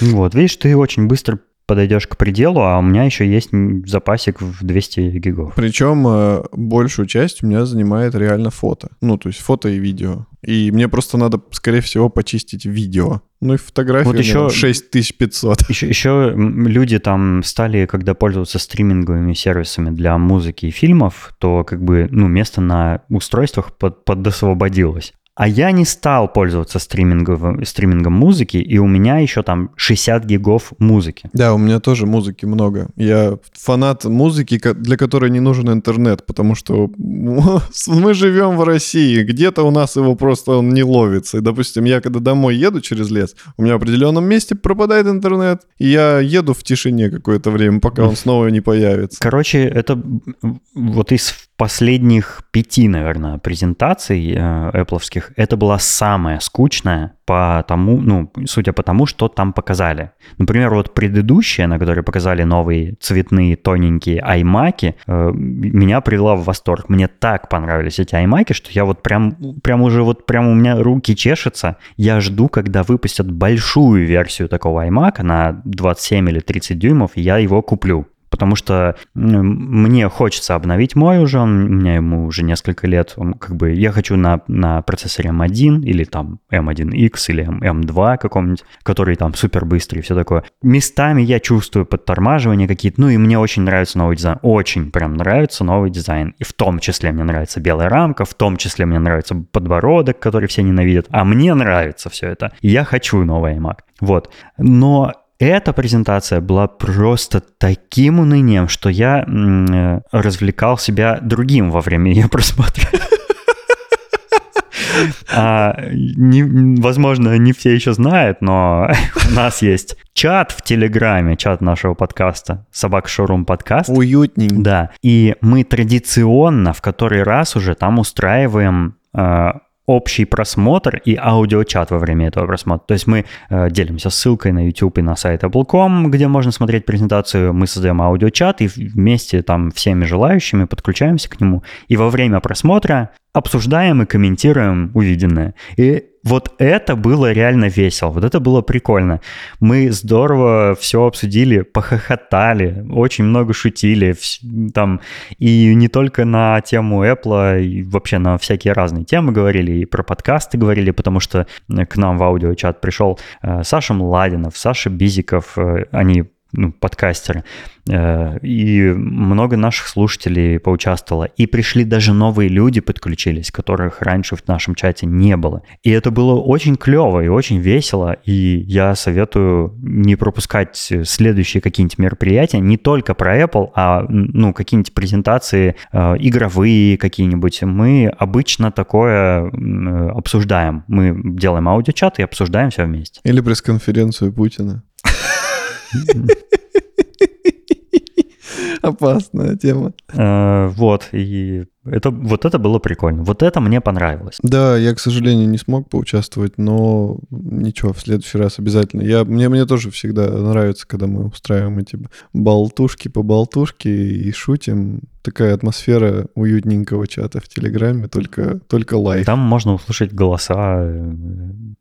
Вот, видишь, ты очень быстро подойдешь к пределу, а у меня еще есть запасик в 200 гигов. Причем э, большую часть у меня занимает реально фото. Ну, то есть фото и видео. И мне просто надо, скорее всего, почистить видео. Ну и фотографии Вот еще- 6500. Еще, еще люди там стали, когда пользоваться стриминговыми сервисами для музыки и фильмов, то как бы, ну, место на устройствах под, подосвободилось. А я не стал пользоваться стриминговым, стримингом музыки, и у меня еще там 60 гигов музыки. Да, у меня тоже музыки много. Я фанат музыки, для которой не нужен интернет, потому что *laughs* мы живем в России, где-то у нас его просто он не ловится. И, допустим, я когда домой еду через лес, у меня в определенном месте пропадает интернет, и я еду в тишине какое-то время, пока он снова не появится. Короче, это вот из последних пяти, наверное, презентаций э, Apple'овских, это была самая скучная по тому, ну, судя по тому, что там показали. Например, вот предыдущая, на которой показали новые цветные тоненькие iMac, э, меня привела в восторг. Мне так понравились эти iMac, что я вот прям, прям уже вот прям у меня руки чешутся. Я жду, когда выпустят большую версию такого iMac на 27 или 30 дюймов, и я его куплю потому что мне хочется обновить мой уже, он, у меня ему уже несколько лет, он как бы, я хочу на, на процессоре M1 или там M1X или M- M2 каком-нибудь, который там супер быстрый и все такое. Местами я чувствую подтормаживания какие-то, ну и мне очень нравится новый дизайн, очень прям нравится новый дизайн, и в том числе мне нравится белая рамка, в том числе мне нравится подбородок, который все ненавидят, а мне нравится все это, я хочу новый iMac. Вот. Но эта презентация была просто таким унынием, что я м, э, развлекал себя другим во время ее просмотра. *laughs* А, не- возможно, не все еще знают, но у нас есть чат в Телеграме, чат нашего подкаста, Собак Шоурум подкаст. Уютненько. Да, и мы традиционно в который раз уже там устраиваем э, общий просмотр и аудиочат во время этого просмотра. То есть мы э, делимся ссылкой на YouTube и на сайт Apple.com, где можно смотреть презентацию, мы создаем аудиочат и вместе там всеми желающими подключаемся к нему. И во время просмотра обсуждаем и комментируем увиденное. И вот это было реально весело, вот это было прикольно. Мы здорово все обсудили, похохотали, очень много шутили, там, и не только на тему Apple, и вообще на всякие разные темы говорили, и про подкасты говорили, потому что к нам в аудиочат пришел э, Саша Младинов, Саша Бизиков, э, они ну, подкастеры, Э, и много наших слушателей поучаствовало. И пришли даже новые люди, подключились, которых раньше в нашем чате не было. И это было очень клево и очень весело. И я советую не пропускать следующие какие-нибудь мероприятия, не только про Apple, а ну, какие-нибудь презентации э, игровые какие-нибудь. Мы обычно такое обсуждаем. Мы делаем аудиочат и обсуждаем все вместе. Или пресс-конференцию Путина. *laughs* Опасная тема. Э, Вот, и это, вот это было прикольно. Вот это мне понравилось. Да, я, к сожалению, не смог поучаствовать, но ничего, в следующий раз обязательно. Я, мне, мне тоже всегда нравится, когда мы устраиваем эти болтушки по болтушке и шутим. Такая атмосфера уютненького чата в Телеграме, только, только лайк. Там можно услышать голоса э,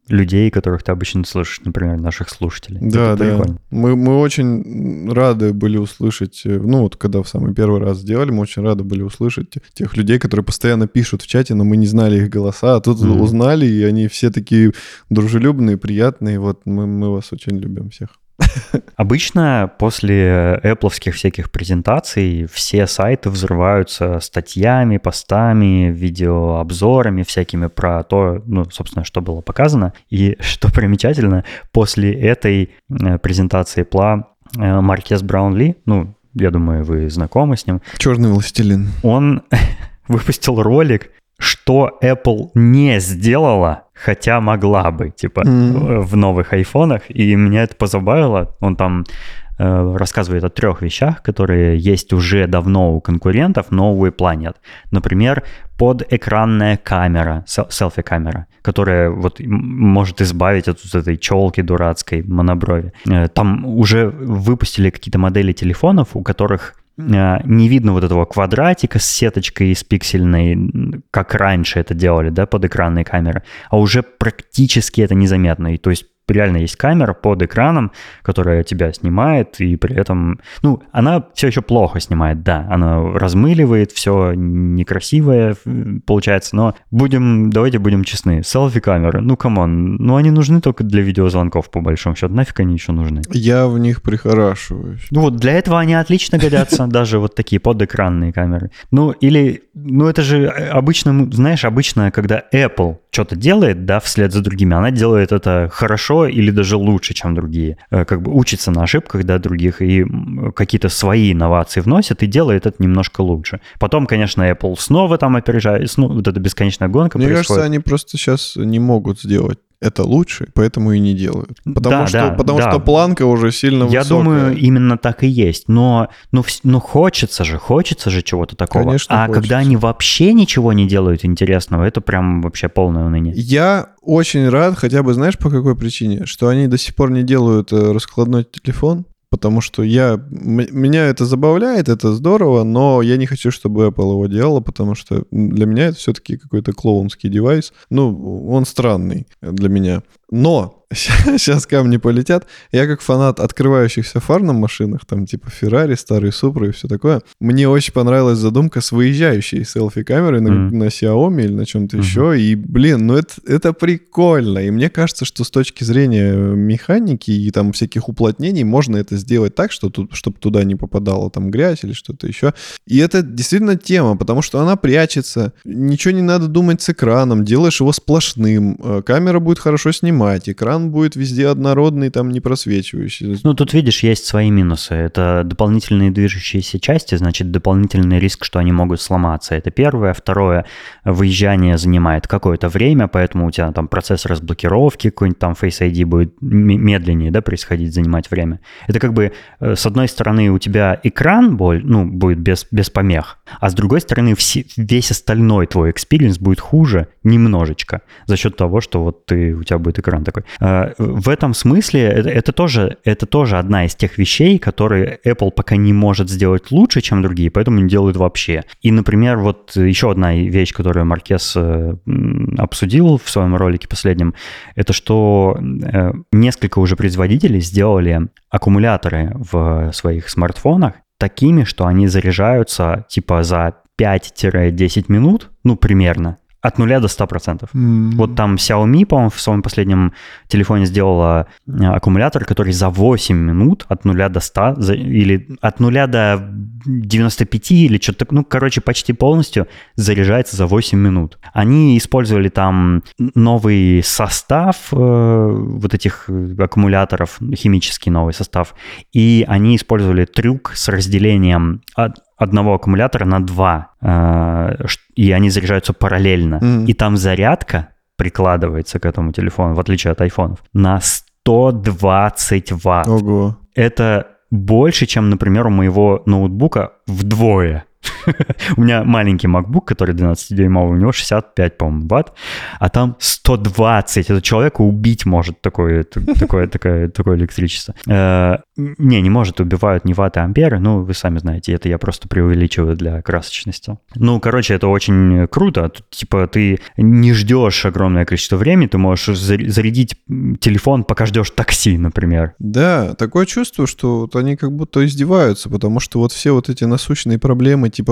людей, которых ты обычно слышишь, например, наших слушателей. Да, это да. прикольно. Мы, мы очень рады были услышать, э, ну вот когда в самый первый раз сделали, мы очень рады были услышать те- тех людей, которые постоянно пишут в чате, но мы не знали их голоса, а тут Мгм. узнали, и они все такие дружелюбные, приятные. Вот мы, мы вас очень любим всех. *laughs* Обычно после Apple всяких презентаций все сайты взрываются статьями, постами, видеообзорами всякими про то, ну, собственно, что было показано. И *laughs* что примечательно, после этой э, презентации Apple э, Маркес Браунли, ну, я думаю, вы знакомы с ним, Черный властелин. он *laughs* выпустил ролик, что Apple не сделала, хотя могла бы, типа, Мгм. в новых айфонах. И меня это позабавило. Он там рассказывает о трех вещах, которые есть уже давно у конкурентов, но у Apple нет. Например, подэкранная камера, сел- селфи-камера, которая вот может избавить от вот этой челки дурацкой моноброви. Э, Там уже выпустили какие-то модели телефонов, у которых э, не видно вот этого квадратика с сеточкой из пиксельной, как раньше это делали, да, под экранные камеры, а уже практически это незаметно. И то есть реально есть камера под экраном, которая тебя снимает, и при этом, ну, она все еще плохо снимает, да, она размыливает, все некрасивое получается, но будем, давайте будем честны, селфи-камеры, ну, come on, ну, они нужны только для видеозвонков, по большому счету, нафиг они еще нужны? Я в них прихорашиваюсь. Ну, вот для этого они отлично годятся, *laughs* даже вот такие подэкранные камеры. Ну, или, ну, это же обычно, знаешь, обычно, когда Apple что-то делает, да, вслед за другими, она делает это хорошо или даже лучше, чем другие. Э, как бы учится на ошибках, да, других и какие-то свои инновации вносит и делает это немножко лучше. Потом, конечно, Apple снова там опережает, ну, вот эта бесконечная гонка Мне происходит. кажется, они просто сейчас не могут сделать это лучше, поэтому и не делают. Потому, Да, что, да, потому да. что планка уже сильно Я высокая. думаю, именно так и есть. Но, но, но хочется же, хочется же чего-то такого. Конечно, а хочется. когда они вообще ничего не делают интересного, это прям вообще полное уныние. Я очень рад, хотя бы знаешь по какой причине, что они до сих пор не делают э, раскладной телефон, потому что я меня это забавляет, это здорово, но я не хочу, чтобы Apple его делала, потому что для меня это все-таки какой-то клоунский девайс. Ну, он странный для меня. Но сейчас камни полетят. Я как фанат открывающихся фар на машинах, там типа Ferrari, старые Supra и все такое, мне очень понравилась задумка с выезжающей селфи-камерой на, Мгм. на Xiaomi или на чем-то Мгм. еще. И, блин, ну это, это прикольно. И мне кажется, что с точки зрения механики и там всяких уплотнений можно это сделать так, что тут, чтобы туда не попадала там грязь или что-то еще. И это действительно тема, потому что она прячется, ничего не надо думать с экраном, делаешь его сплошным, э, камера будет хорошо снимать, экран будет везде однородный, там не просвечивающий. Ну, тут, видишь, есть свои минусы. Это дополнительные движущиеся части, значит, дополнительный риск, что они могут сломаться. Это первое. Второе, выезжание занимает какое-то время, поэтому у тебя там процесс разблокировки, какой-нибудь там Face ID будет медленнее, да, происходить, занимать время. Это как бы, э, с одной стороны, у тебя экран боль, ну, будет без, без помех, а с другой стороны, все- весь остальной твой experience будет хуже немножечко за счет того, что вот ты, у тебя будет экран такой. Э, В этом смысле это, это тоже, это тоже одна из тех вещей, которые Apple пока не может сделать лучше, чем другие, поэтому не делают вообще. И, например, вот еще одна вещь, которую Маркес э, обсудил в своем ролике последнем, это что э, несколько уже производителей сделали аккумуляторы в своих смартфонах такими, что они заряжаются типа за 5-10 минут, ну, примерно, от нуля до 100%. Вот там Xiaomi, по-моему, в своем последнем телефоне сделала э, аккумулятор, который за 8 минут от нуля до 100, за- или от нуля до 95, или что-то, ну, короче, почти полностью заряжается за 8 минут. Они использовали там новый состав э, вот этих аккумуляторов, химический новый состав, и они использовали трюк с разделением от- одного аккумулятора на два, э, и они заряжаются параллельно. Мгм. И там зарядка прикладывается к этому телефону, в отличие от айфонов, на 120 ватт. Ого. Это больше, чем, например, у моего ноутбука вдвое. *laughs* У меня маленький MacBook, который 12-дюймовый, у него 65, по-моему, ватт, а там 120. Это человека убить может такое, *laughs* такое, такое, такое электричество. Э, Не, не может, убивают не ватты, а амперы, ну, вы сами знаете, это я просто преувеличиваю для красочности. Ну, короче, это очень круто. Тут, Типа ты не ждешь огромное количество времени, ты можешь зар- зарядить телефон, пока ждешь такси, например. Да, такое чувство, что вот они как будто издеваются, потому что вот все вот эти насущные проблемы, типа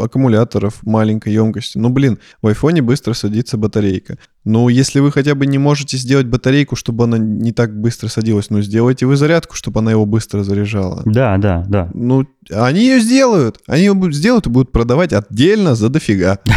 аккумуляторов маленькой емкости. Ну, блин, в айфоне быстро садится батарейка. Ну, если вы хотя бы не можете сделать батарейку, чтобы она не так быстро садилась, ну, сделайте вы зарядку, чтобы она его быстро заряжала. Да, да, да. Ну, они ее сделают. Они ее сделают и будут продавать отдельно за дофига. *laughs*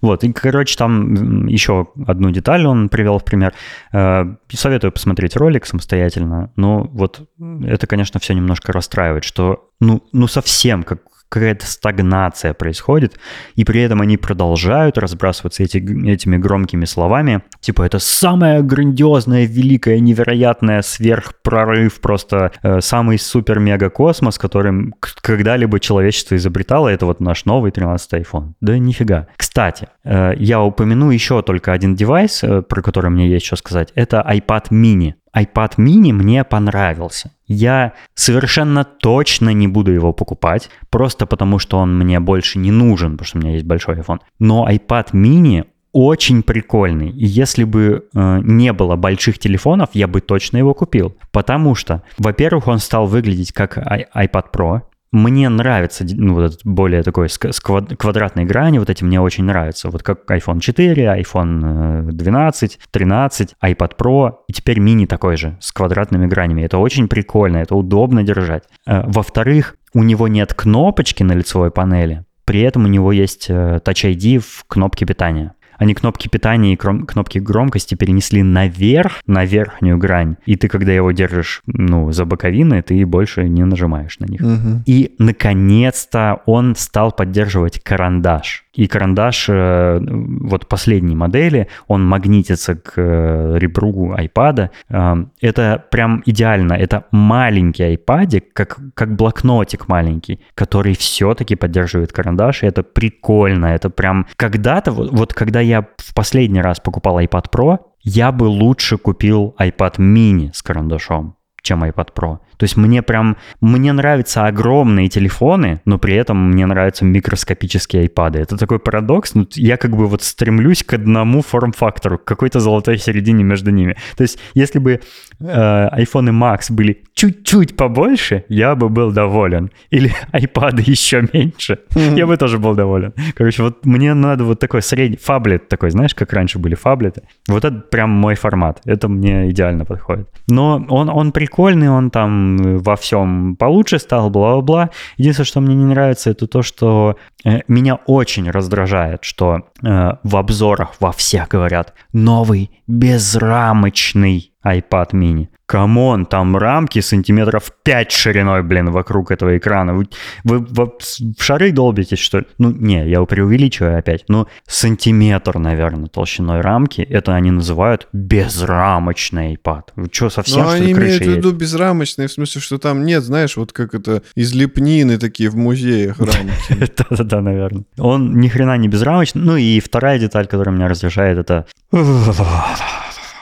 Вот, и, короче, там еще одну деталь он привел в пример. Э, Советую посмотреть ролик самостоятельно. Но вот это, конечно, все немножко расстраивает, что ну, ну совсем как какая-то стагнация происходит, и при этом они продолжают разбрасываться эти, этими громкими словами, типа это самое грандиозное, великое, невероятное сверхпрорыв, просто э, самый супер-мега-космос, которым когда-либо человечество изобретало, это вот наш новый 13 iPhone. Да нифига. Кстати, э, я упомяну еще только один девайс, э, про который мне есть что сказать, это iPad mini. iPad mini мне понравился. Я совершенно точно не буду его покупать, просто потому что он мне больше не нужен, потому что у меня есть большой iPhone. Но iPad mini очень прикольный. И если бы э, не было больших телефонов, я бы точно его купил. Потому что, во-первых, он стал выглядеть как iPad Pro. Мне нравится ну, вот этот более такой с, квадратной грани, вот эти мне очень нравятся. Вот как iPhone 4, iPhone 12, 13, iPad Pro и теперь мини такой же с квадратными гранями. Это очень прикольно, это удобно держать. Э, во-вторых, у него нет кнопочки на лицевой панели, при этом у него есть э, Touch ID в кнопке питания они кнопки питания и кнопки громкости перенесли наверх, на верхнюю грань. И ты, когда его держишь, ну, за боковины, ты больше не нажимаешь на них. Угу. И, наконец-то, он стал поддерживать карандаш. И карандаш э, вот последней модели, он магнитится к э, ребру iPad. Э, это прям идеально. Это маленький iPad, как, как блокнотик маленький, который все-таки поддерживает карандаш. И это прикольно. Это прям когда-то, вот, вот когда я в последний раз покупал iPad Pro, я бы лучше купил iPad mini с карандашом чем iPad Pro. То есть мне прям, мне нравятся огромные телефоны, но при этом мне нравятся микроскопические iPad. Это такой парадокс, но я как бы вот стремлюсь к одному форм-фактору, к какой-то золотой середине между ними. То есть если бы э, iPhone Max были чуть-чуть побольше, я бы был доволен. Или *laughs* iPad еще меньше, я бы тоже был доволен. Короче, вот мне надо вот такой средний фаблет такой, знаешь, как раньше были фаблеты. Вот это прям мой формат. Это мне идеально подходит. Но он, он прикольный, он там во всем получше стал, бла-бла-бла. Единственное, что мне не нравится, это то, что э, меня очень раздражает, что э, в обзорах во всех говорят «новый безрамочный iPad mini». Come on, там рамки сантиметров 5 шириной, блин, вокруг этого экрана. Вы, вы, вы в шары долбитесь, что ли? Ну, не, я преувеличиваю опять. Ну, сантиметр, наверное, толщиной рамки. Это они называют безрамочный iPad. Вы что, совсем, Ну, что они имеют в виду безрамочный, в смысле, что там нет, знаешь, вот как это из лепнины такие в музеях рамки. *laughs* Да-да-да, наверное. Он ни хрена не безрамочный. Ну, и вторая деталь, которая меня раздражает, это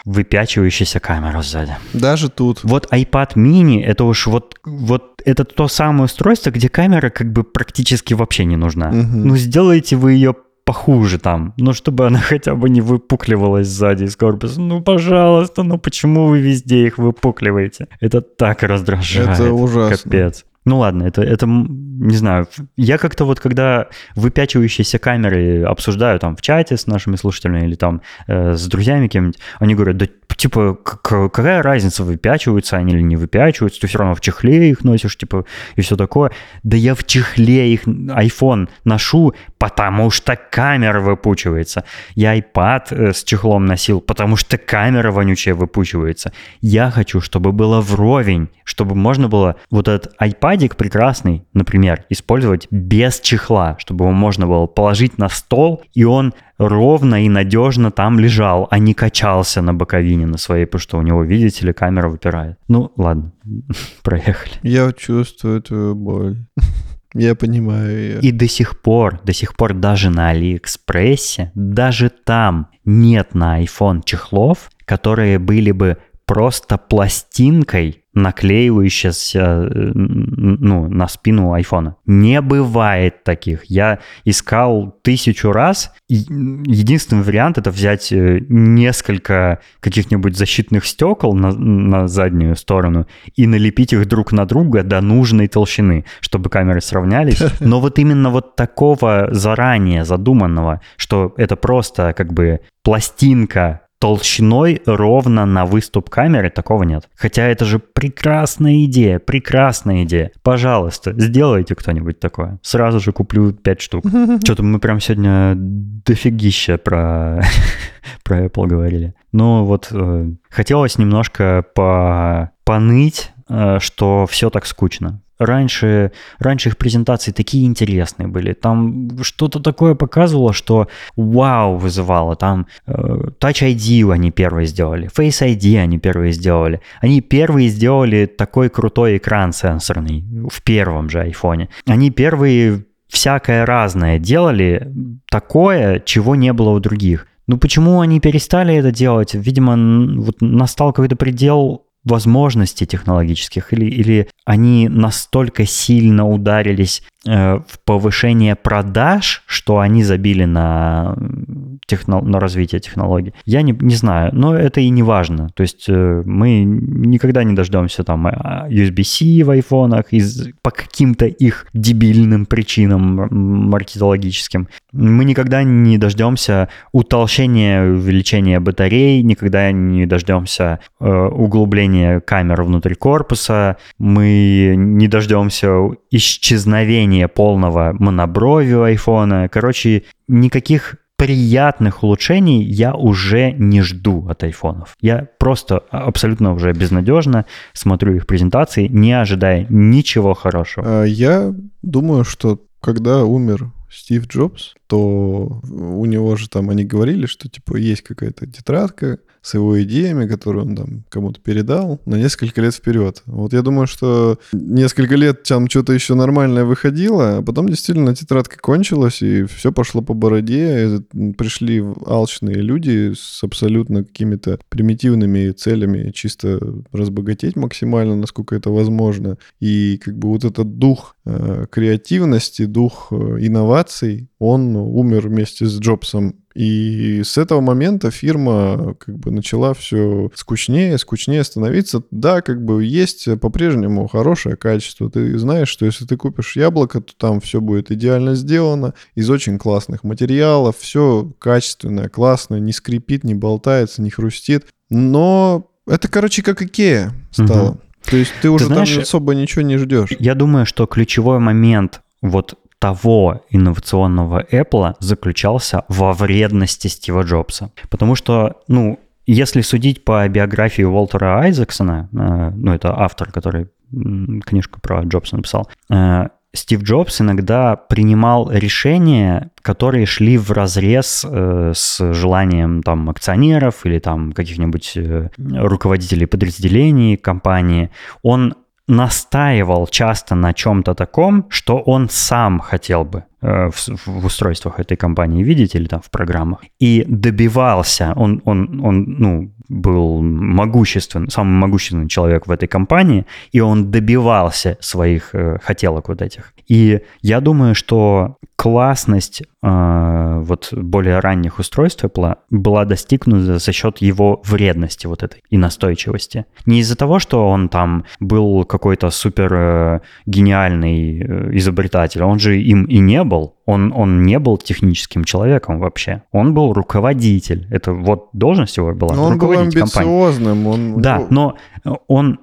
выпячивающаяся камера сзади. Даже тут. Вот iPad mini, это уж вот, вот это то самое устройство, где камера как бы практически вообще не нужна. Угу. Ну, сделайте вы ее похуже там, ну, чтобы она *laughs* хотя бы не выпукливалась сзади из корпуса. Ну, пожалуйста, ну почему вы везде их выпукливаете? Это так раздражает. Это ужасно. Капец. Ну ладно, это, это, не знаю, я как-то вот когда выпячивающиеся камеры обсуждаю там в чате с нашими слушателями или там э, с друзьями кем-нибудь, они говорят, да типа, какая разница, выпячиваются они или не выпячиваются, ты все равно в чехле их носишь, типа, и все такое. Да я в чехле их iPhone ношу, потому что камера выпучивается. Я iPad э, с чехлом носил, потому что камера вонючая выпучивается. Я хочу, чтобы было вровень, чтобы можно было вот этот iPadик прекрасный, например, использовать без чехла, чтобы его можно было положить на стол, и он ровно и надежно там лежал, а не качался на боковине на своей, потому что у него, видите ли, камера выпирает. Ну, ладно, *laughs* проехали. Я чувствую твою боль. *laughs* Я понимаю ее. И до сих пор, до сих пор даже на Алиэкспрессе, даже там нет на iPhone чехлов, которые были бы просто пластинкой наклеивающаяся э, ну, на спину айфона. Не бывает таких. Я искал тысячу раз. Единственный вариант это взять э, несколько каких-нибудь защитных стекол на, на заднюю сторону и налепить их друг на друга до нужной толщины, чтобы камеры сравнялись. *laughs* Но вот именно вот такого заранее задуманного, что это просто как бы пластинка толщиной ровно на выступ камеры такого нет. Хотя это же прекрасная идея, прекрасная идея. Пожалуйста, сделайте кто-нибудь такое. Сразу же куплю 5 штук. *laughs* Что-то мы прям сегодня дофигища про, *laughs* про Apple говорили. Ну вот э, хотелось немножко по поныть, э, что все так скучно. Раньше, раньше их презентации такие интересные были. Там что-то такое показывало, что вау вызывало. Там э, Touch ID они первые сделали, Face ID они первые сделали. Они первые сделали такой крутой экран сенсорный в первом же айфоне. Они первые всякое разное делали, такое, чего не было у других. Ну почему они перестали это делать? Видимо, вот настал какой-то предел возможностей технологических, или, или они настолько сильно ударились э, в повышение продаж, что они забили на техно, на развитие технологий. Я не, не знаю, но это и не важно. То есть э, мы никогда не дождемся там а, USB-C в айфонах из, по каким-то их дебильным причинам маркетологическим. Мы никогда не дождемся утолщения, увеличения батарей, никогда не дождемся э, углубления камер внутри корпуса, мы не дождемся исчезновения полного моноброви айфона. Короче, никаких приятных улучшений я уже не жду от айфонов. Я просто абсолютно уже безнадежно смотрю их презентации, не ожидая ничего хорошего. А я думаю, что когда умер Стив Джобс, то у него же там они говорили, что типа есть какая-то тетрадка, с его идеями, которые он там кому-то передал, на несколько лет вперед. Вот я думаю, что несколько лет там что-то еще нормальное выходило, а потом действительно тетрадка кончилась, и все пошло по бороде. Пришли алчные люди с абсолютно какими-то примитивными целями чисто разбогатеть максимально, насколько это возможно. И как бы вот этот дух э, креативности, дух э, инноваций, он умер вместе с Джобсом и с этого момента фирма как бы начала все скучнее, скучнее становиться. Да, как бы есть по-прежнему хорошее качество. Ты знаешь, что если ты купишь яблоко, то там все будет идеально сделано, из очень классных материалов, все качественное, классное, не скрипит, не болтается, не хрустит. Но это, короче, как Икея стало. Угу. То есть ты уже ты знаешь, там особо ничего не ждешь. Я думаю, что ключевой момент вот того инновационного Apple заключался во вредности Стива Джобса. Потому что, ну, если судить по биографии Уолтера Айзексона, э, ну, это автор, который книжку про Джобса написал, э, Стив Джобс иногда принимал решения, которые шли в разрез э, с желанием там акционеров или там каких-нибудь э, руководителей подразделений компании. Он настаивал часто на чем-то таком, что он сам хотел бы э, в, в устройствах этой компании видеть или там в программах. И добивался, он, он, он ну, был могущественный, самый могущественный человек в этой компании, и он добивался своих э, хотелок вот этих. И я думаю, что классность э, вот более ранних устройств Apple была достигнута за счет его вредности вот этой и настойчивости. Не из-за того, что он там был какой-то супер э, гениальный э, изобретатель, он же им и не был. Он, он не был техническим человеком вообще. Он был руководитель. Это вот должность его была. Но он был амбициозным. Он... Да, но он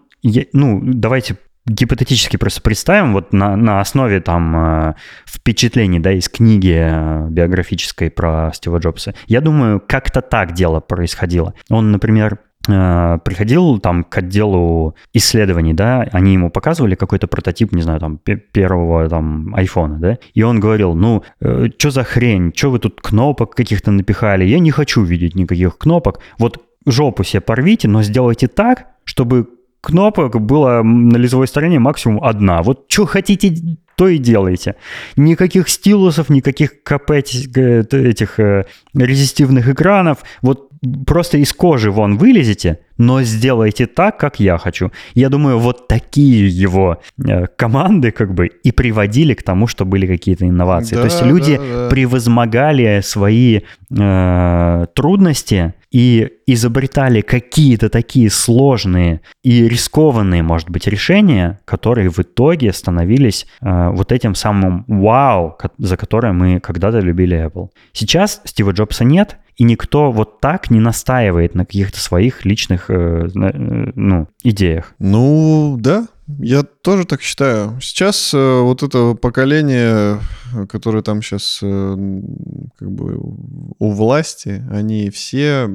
ну, давайте гипотетически просто представим, вот на, на основе там э, впечатлений, да, из книги э, биографической про Стива Джобса, я думаю, как-то так дело происходило. Он, например, э, приходил там к отделу исследований, да, они ему показывали какой-то прототип, не знаю, там, первого там айфона, да, и он говорил, ну, э, что за хрень, что вы тут кнопок каких-то напихали, я не хочу видеть никаких кнопок, вот жопу себе порвите, но сделайте так, чтобы кнопок было на лицевой стороне максимум одна. Вот что хотите, то и делайте. Никаких стилусов, никаких КП этих э, резистивных экранов. Вот просто из кожи вон вылезете, но сделайте так, как я хочу. Я думаю, вот такие его э, команды как бы и приводили к тому, что были какие-то инновации. Да, То есть люди да, да. превозмогали свои э, трудности и изобретали какие-то такие сложные и рискованные, может быть, решения, которые в итоге становились э, вот этим самым вау, за которое мы когда-то любили Apple. Сейчас Стива Джобса нет, и никто вот так не настаивает на каких-то своих личных э, э, ну, идеях. Ну, да, я тоже так считаю. Сейчас э, вот это поколение, которое там сейчас э, как бы у власти, они все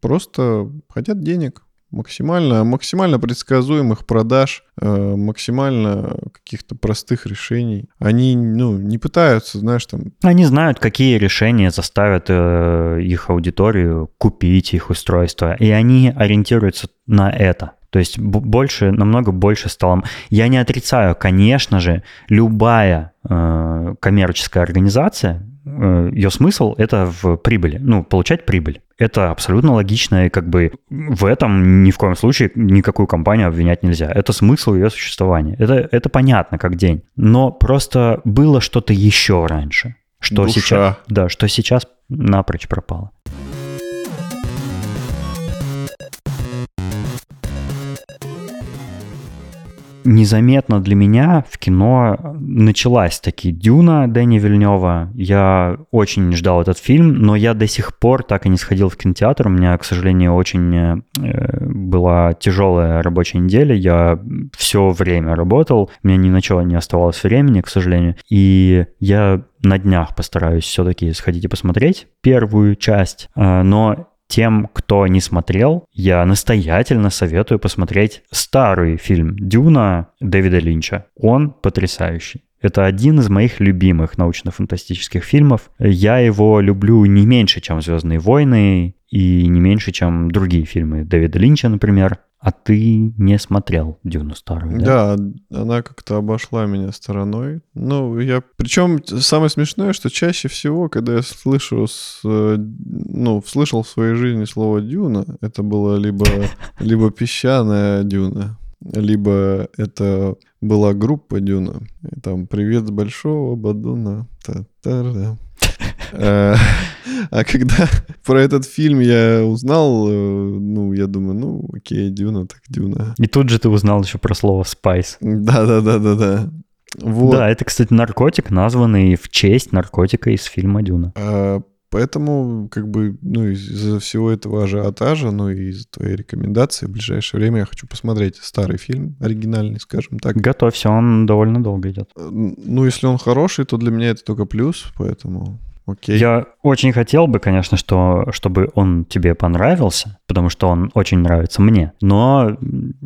просто хотят денег максимально, максимально предсказуемых продаж, э, максимально каких-то простых решений. Они, ну, не пытаются, знаешь, там... Они знают, какие решения заставят э, их аудиторию купить их устройство, и они ориентируются на это. То есть больше, намного больше стало. Я не отрицаю, конечно же, любая э, коммерческая организация, э, ее смысл это в прибыли, ну, получать прибыль. Это абсолютно логично, и как бы в этом ни в коем случае никакую компанию обвинять нельзя. Это смысл ее существования. Это, это понятно как день. Но просто было что-то еще раньше. Что Душа. сейчас, да, что сейчас напрочь пропало. Незаметно для меня в кино началась таки «Дюна» Дэни Вильнева. Я очень ждал этот фильм, но я до сих пор так и не сходил в кинотеатр. У меня, к сожалению, очень э, была тяжелая рабочая неделя. Я все время работал, у меня ни на что не оставалось времени, к сожалению. И я на днях постараюсь все-таки сходить и посмотреть первую часть, э, но тем, кто не смотрел, я настоятельно советую посмотреть старый фильм «Дюна» Дэвида Линча. Он потрясающий. Это один из моих любимых научно-фантастических фильмов. Я его люблю не меньше, чем «Звездные войны» и не меньше, чем другие фильмы Дэвида Линча, например. А ты не смотрел Дюну старую, да? Да, она как-то обошла меня стороной. Ну, я... Причем самое смешное, что чаще всего, когда я слышу, с... ну, слышал в своей жизни слово «дюна», это было либо, либо песчаная дюна, либо это была группа Дюна. И там «Привет с большого Бадуна». Та-та-да. *laughs* Э, а когда про этот фильм я узнал, э, ну, я думаю, ну, окей, Дюна, так Дюна. И тут же ты узнал еще про слово «спайс». Да-да-да-да-да. Вот. Да, это, кстати, наркотик, названный в честь наркотика из фильма «Дюна». А, поэтому, как бы, ну, из-за всего этого ажиотажа, ну, и из твоей рекомендации, в ближайшее время я хочу посмотреть старый фильм, оригинальный, скажем так. Готовься, он довольно долго идет. Ну, если он хороший, то для меня это только плюс, поэтому... Окей. Я очень хотел бы, конечно, что, чтобы он тебе понравился, потому что он очень нравится мне. Но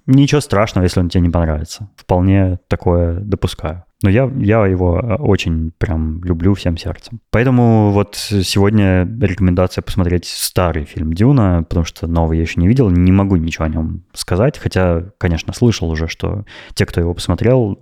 ничего страшного, если он тебе не понравится. Вполне такое допускаю. Но я, я его очень прям люблю всем сердцем. Поэтому вот сегодня рекомендация посмотреть старый фильм «Дюна», потому что новый я еще не видел, не могу ничего о нем сказать, хотя, конечно, слышал уже, что те, кто его посмотрел,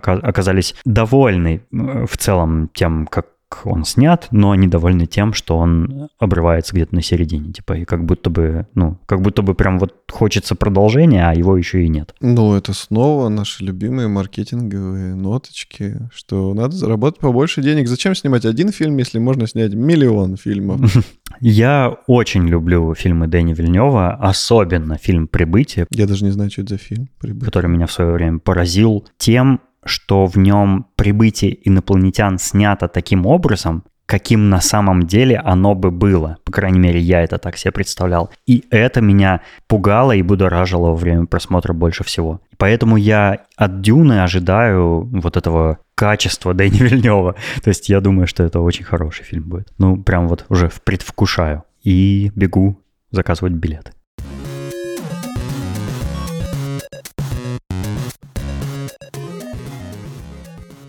оказались довольны в целом тем, как он снят, но они довольны тем, что он обрывается где-то на середине, типа, и как будто бы, ну, как будто бы прям вот хочется продолжения, а его еще и нет. Ну, это снова наши любимые маркетинговые ноточки, что надо заработать побольше денег. Зачем снимать один фильм, если можно снять миллион фильмов? *laughs* Я очень люблю фильмы Дэни Вильнева, особенно фильм «Прибытие». Я даже не знаю, что это за фильм «Прибытие». Который меня в свое время поразил тем, что в нем прибытие инопланетян снято таким образом, каким на самом деле оно бы было. По крайней мере, я это так себе представлял. И это меня пугало и будоражило во время просмотра больше всего. Поэтому я от Дюны ожидаю вот этого качества *laughs* Дэни Вильнева. То есть я думаю, что это очень хороший фильм будет. Ну, прям вот уже предвкушаю. И бегу заказывать билеты.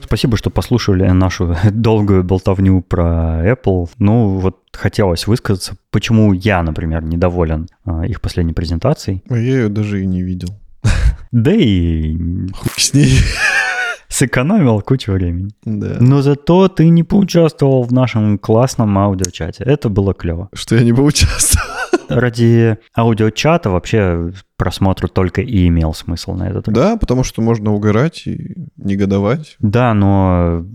Спасибо, что послушали нашу *laughs* долгую болтовню про Apple. Ну, вот хотелось высказаться, почему я, например, недоволен а, их последней презентацией. А я ее даже и не видел. *laughs* Да и... Хуй с ней. *laughs* Сэкономил кучу времени. Да. Но зато ты не поучаствовал в нашем классном аудиочате. Это было клево. Что я не поучаствовал? Ради аудиочата вообще просмотру только и имел смысл на этот раз. Да, потому что можно угорать и негодовать. Да, но,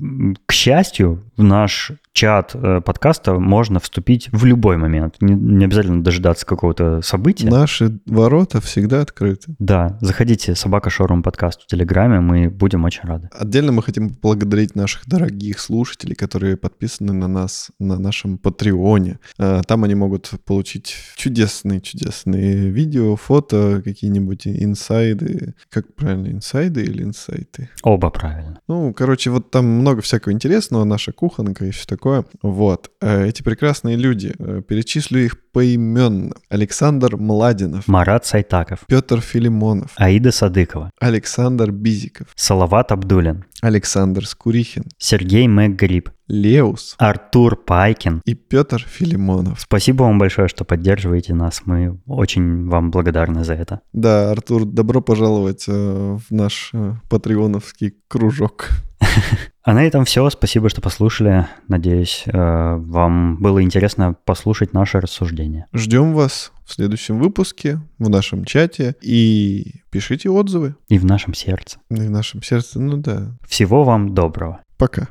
к счастью, в наш чат э, подкаста можно вступить в любой момент. Не, не обязательно дожидаться какого-то события. Наши ворота всегда открыты. Да, заходите собака шоурум подкаст в Телеграме, мы будем очень рады. Отдельно мы хотим поблагодарить наших дорогих слушателей, которые подписаны на нас на нашем Патреоне. Э, там они могут получить чудесные-чудесные видео, фото, какие-нибудь инсайды. Как правильно, инсайды или инсайты? Оба правильно. Ну, короче, вот там много всякого интересного, наша кухонка и все такое. Вот. Э, эти прекрасные люди, э, перечислю их поименно. Александр Младинов. Марат Сайтаков. Петр Филимонов. Аида Садыкова. Александр Бизиков. Салават Абдулин. Александр Скурихин. Сергей МcГриб. Леус. Артур Пайкин. И Петр Филимонов. Спасибо вам большое, что поддерживаете нас. Мы очень вам благодарны за это. Да, Артур, добро пожаловать э, в наш э, патреоновский кружок. *laughs* А на этом все. Спасибо, что послушали. Надеюсь, э, вам было интересно послушать наше рассуждение. Ждем вас в следующем выпуске, в нашем чате. И пишите отзывы. И в нашем сердце. И в нашем сердце, ну да. Всего вам доброго. Пока.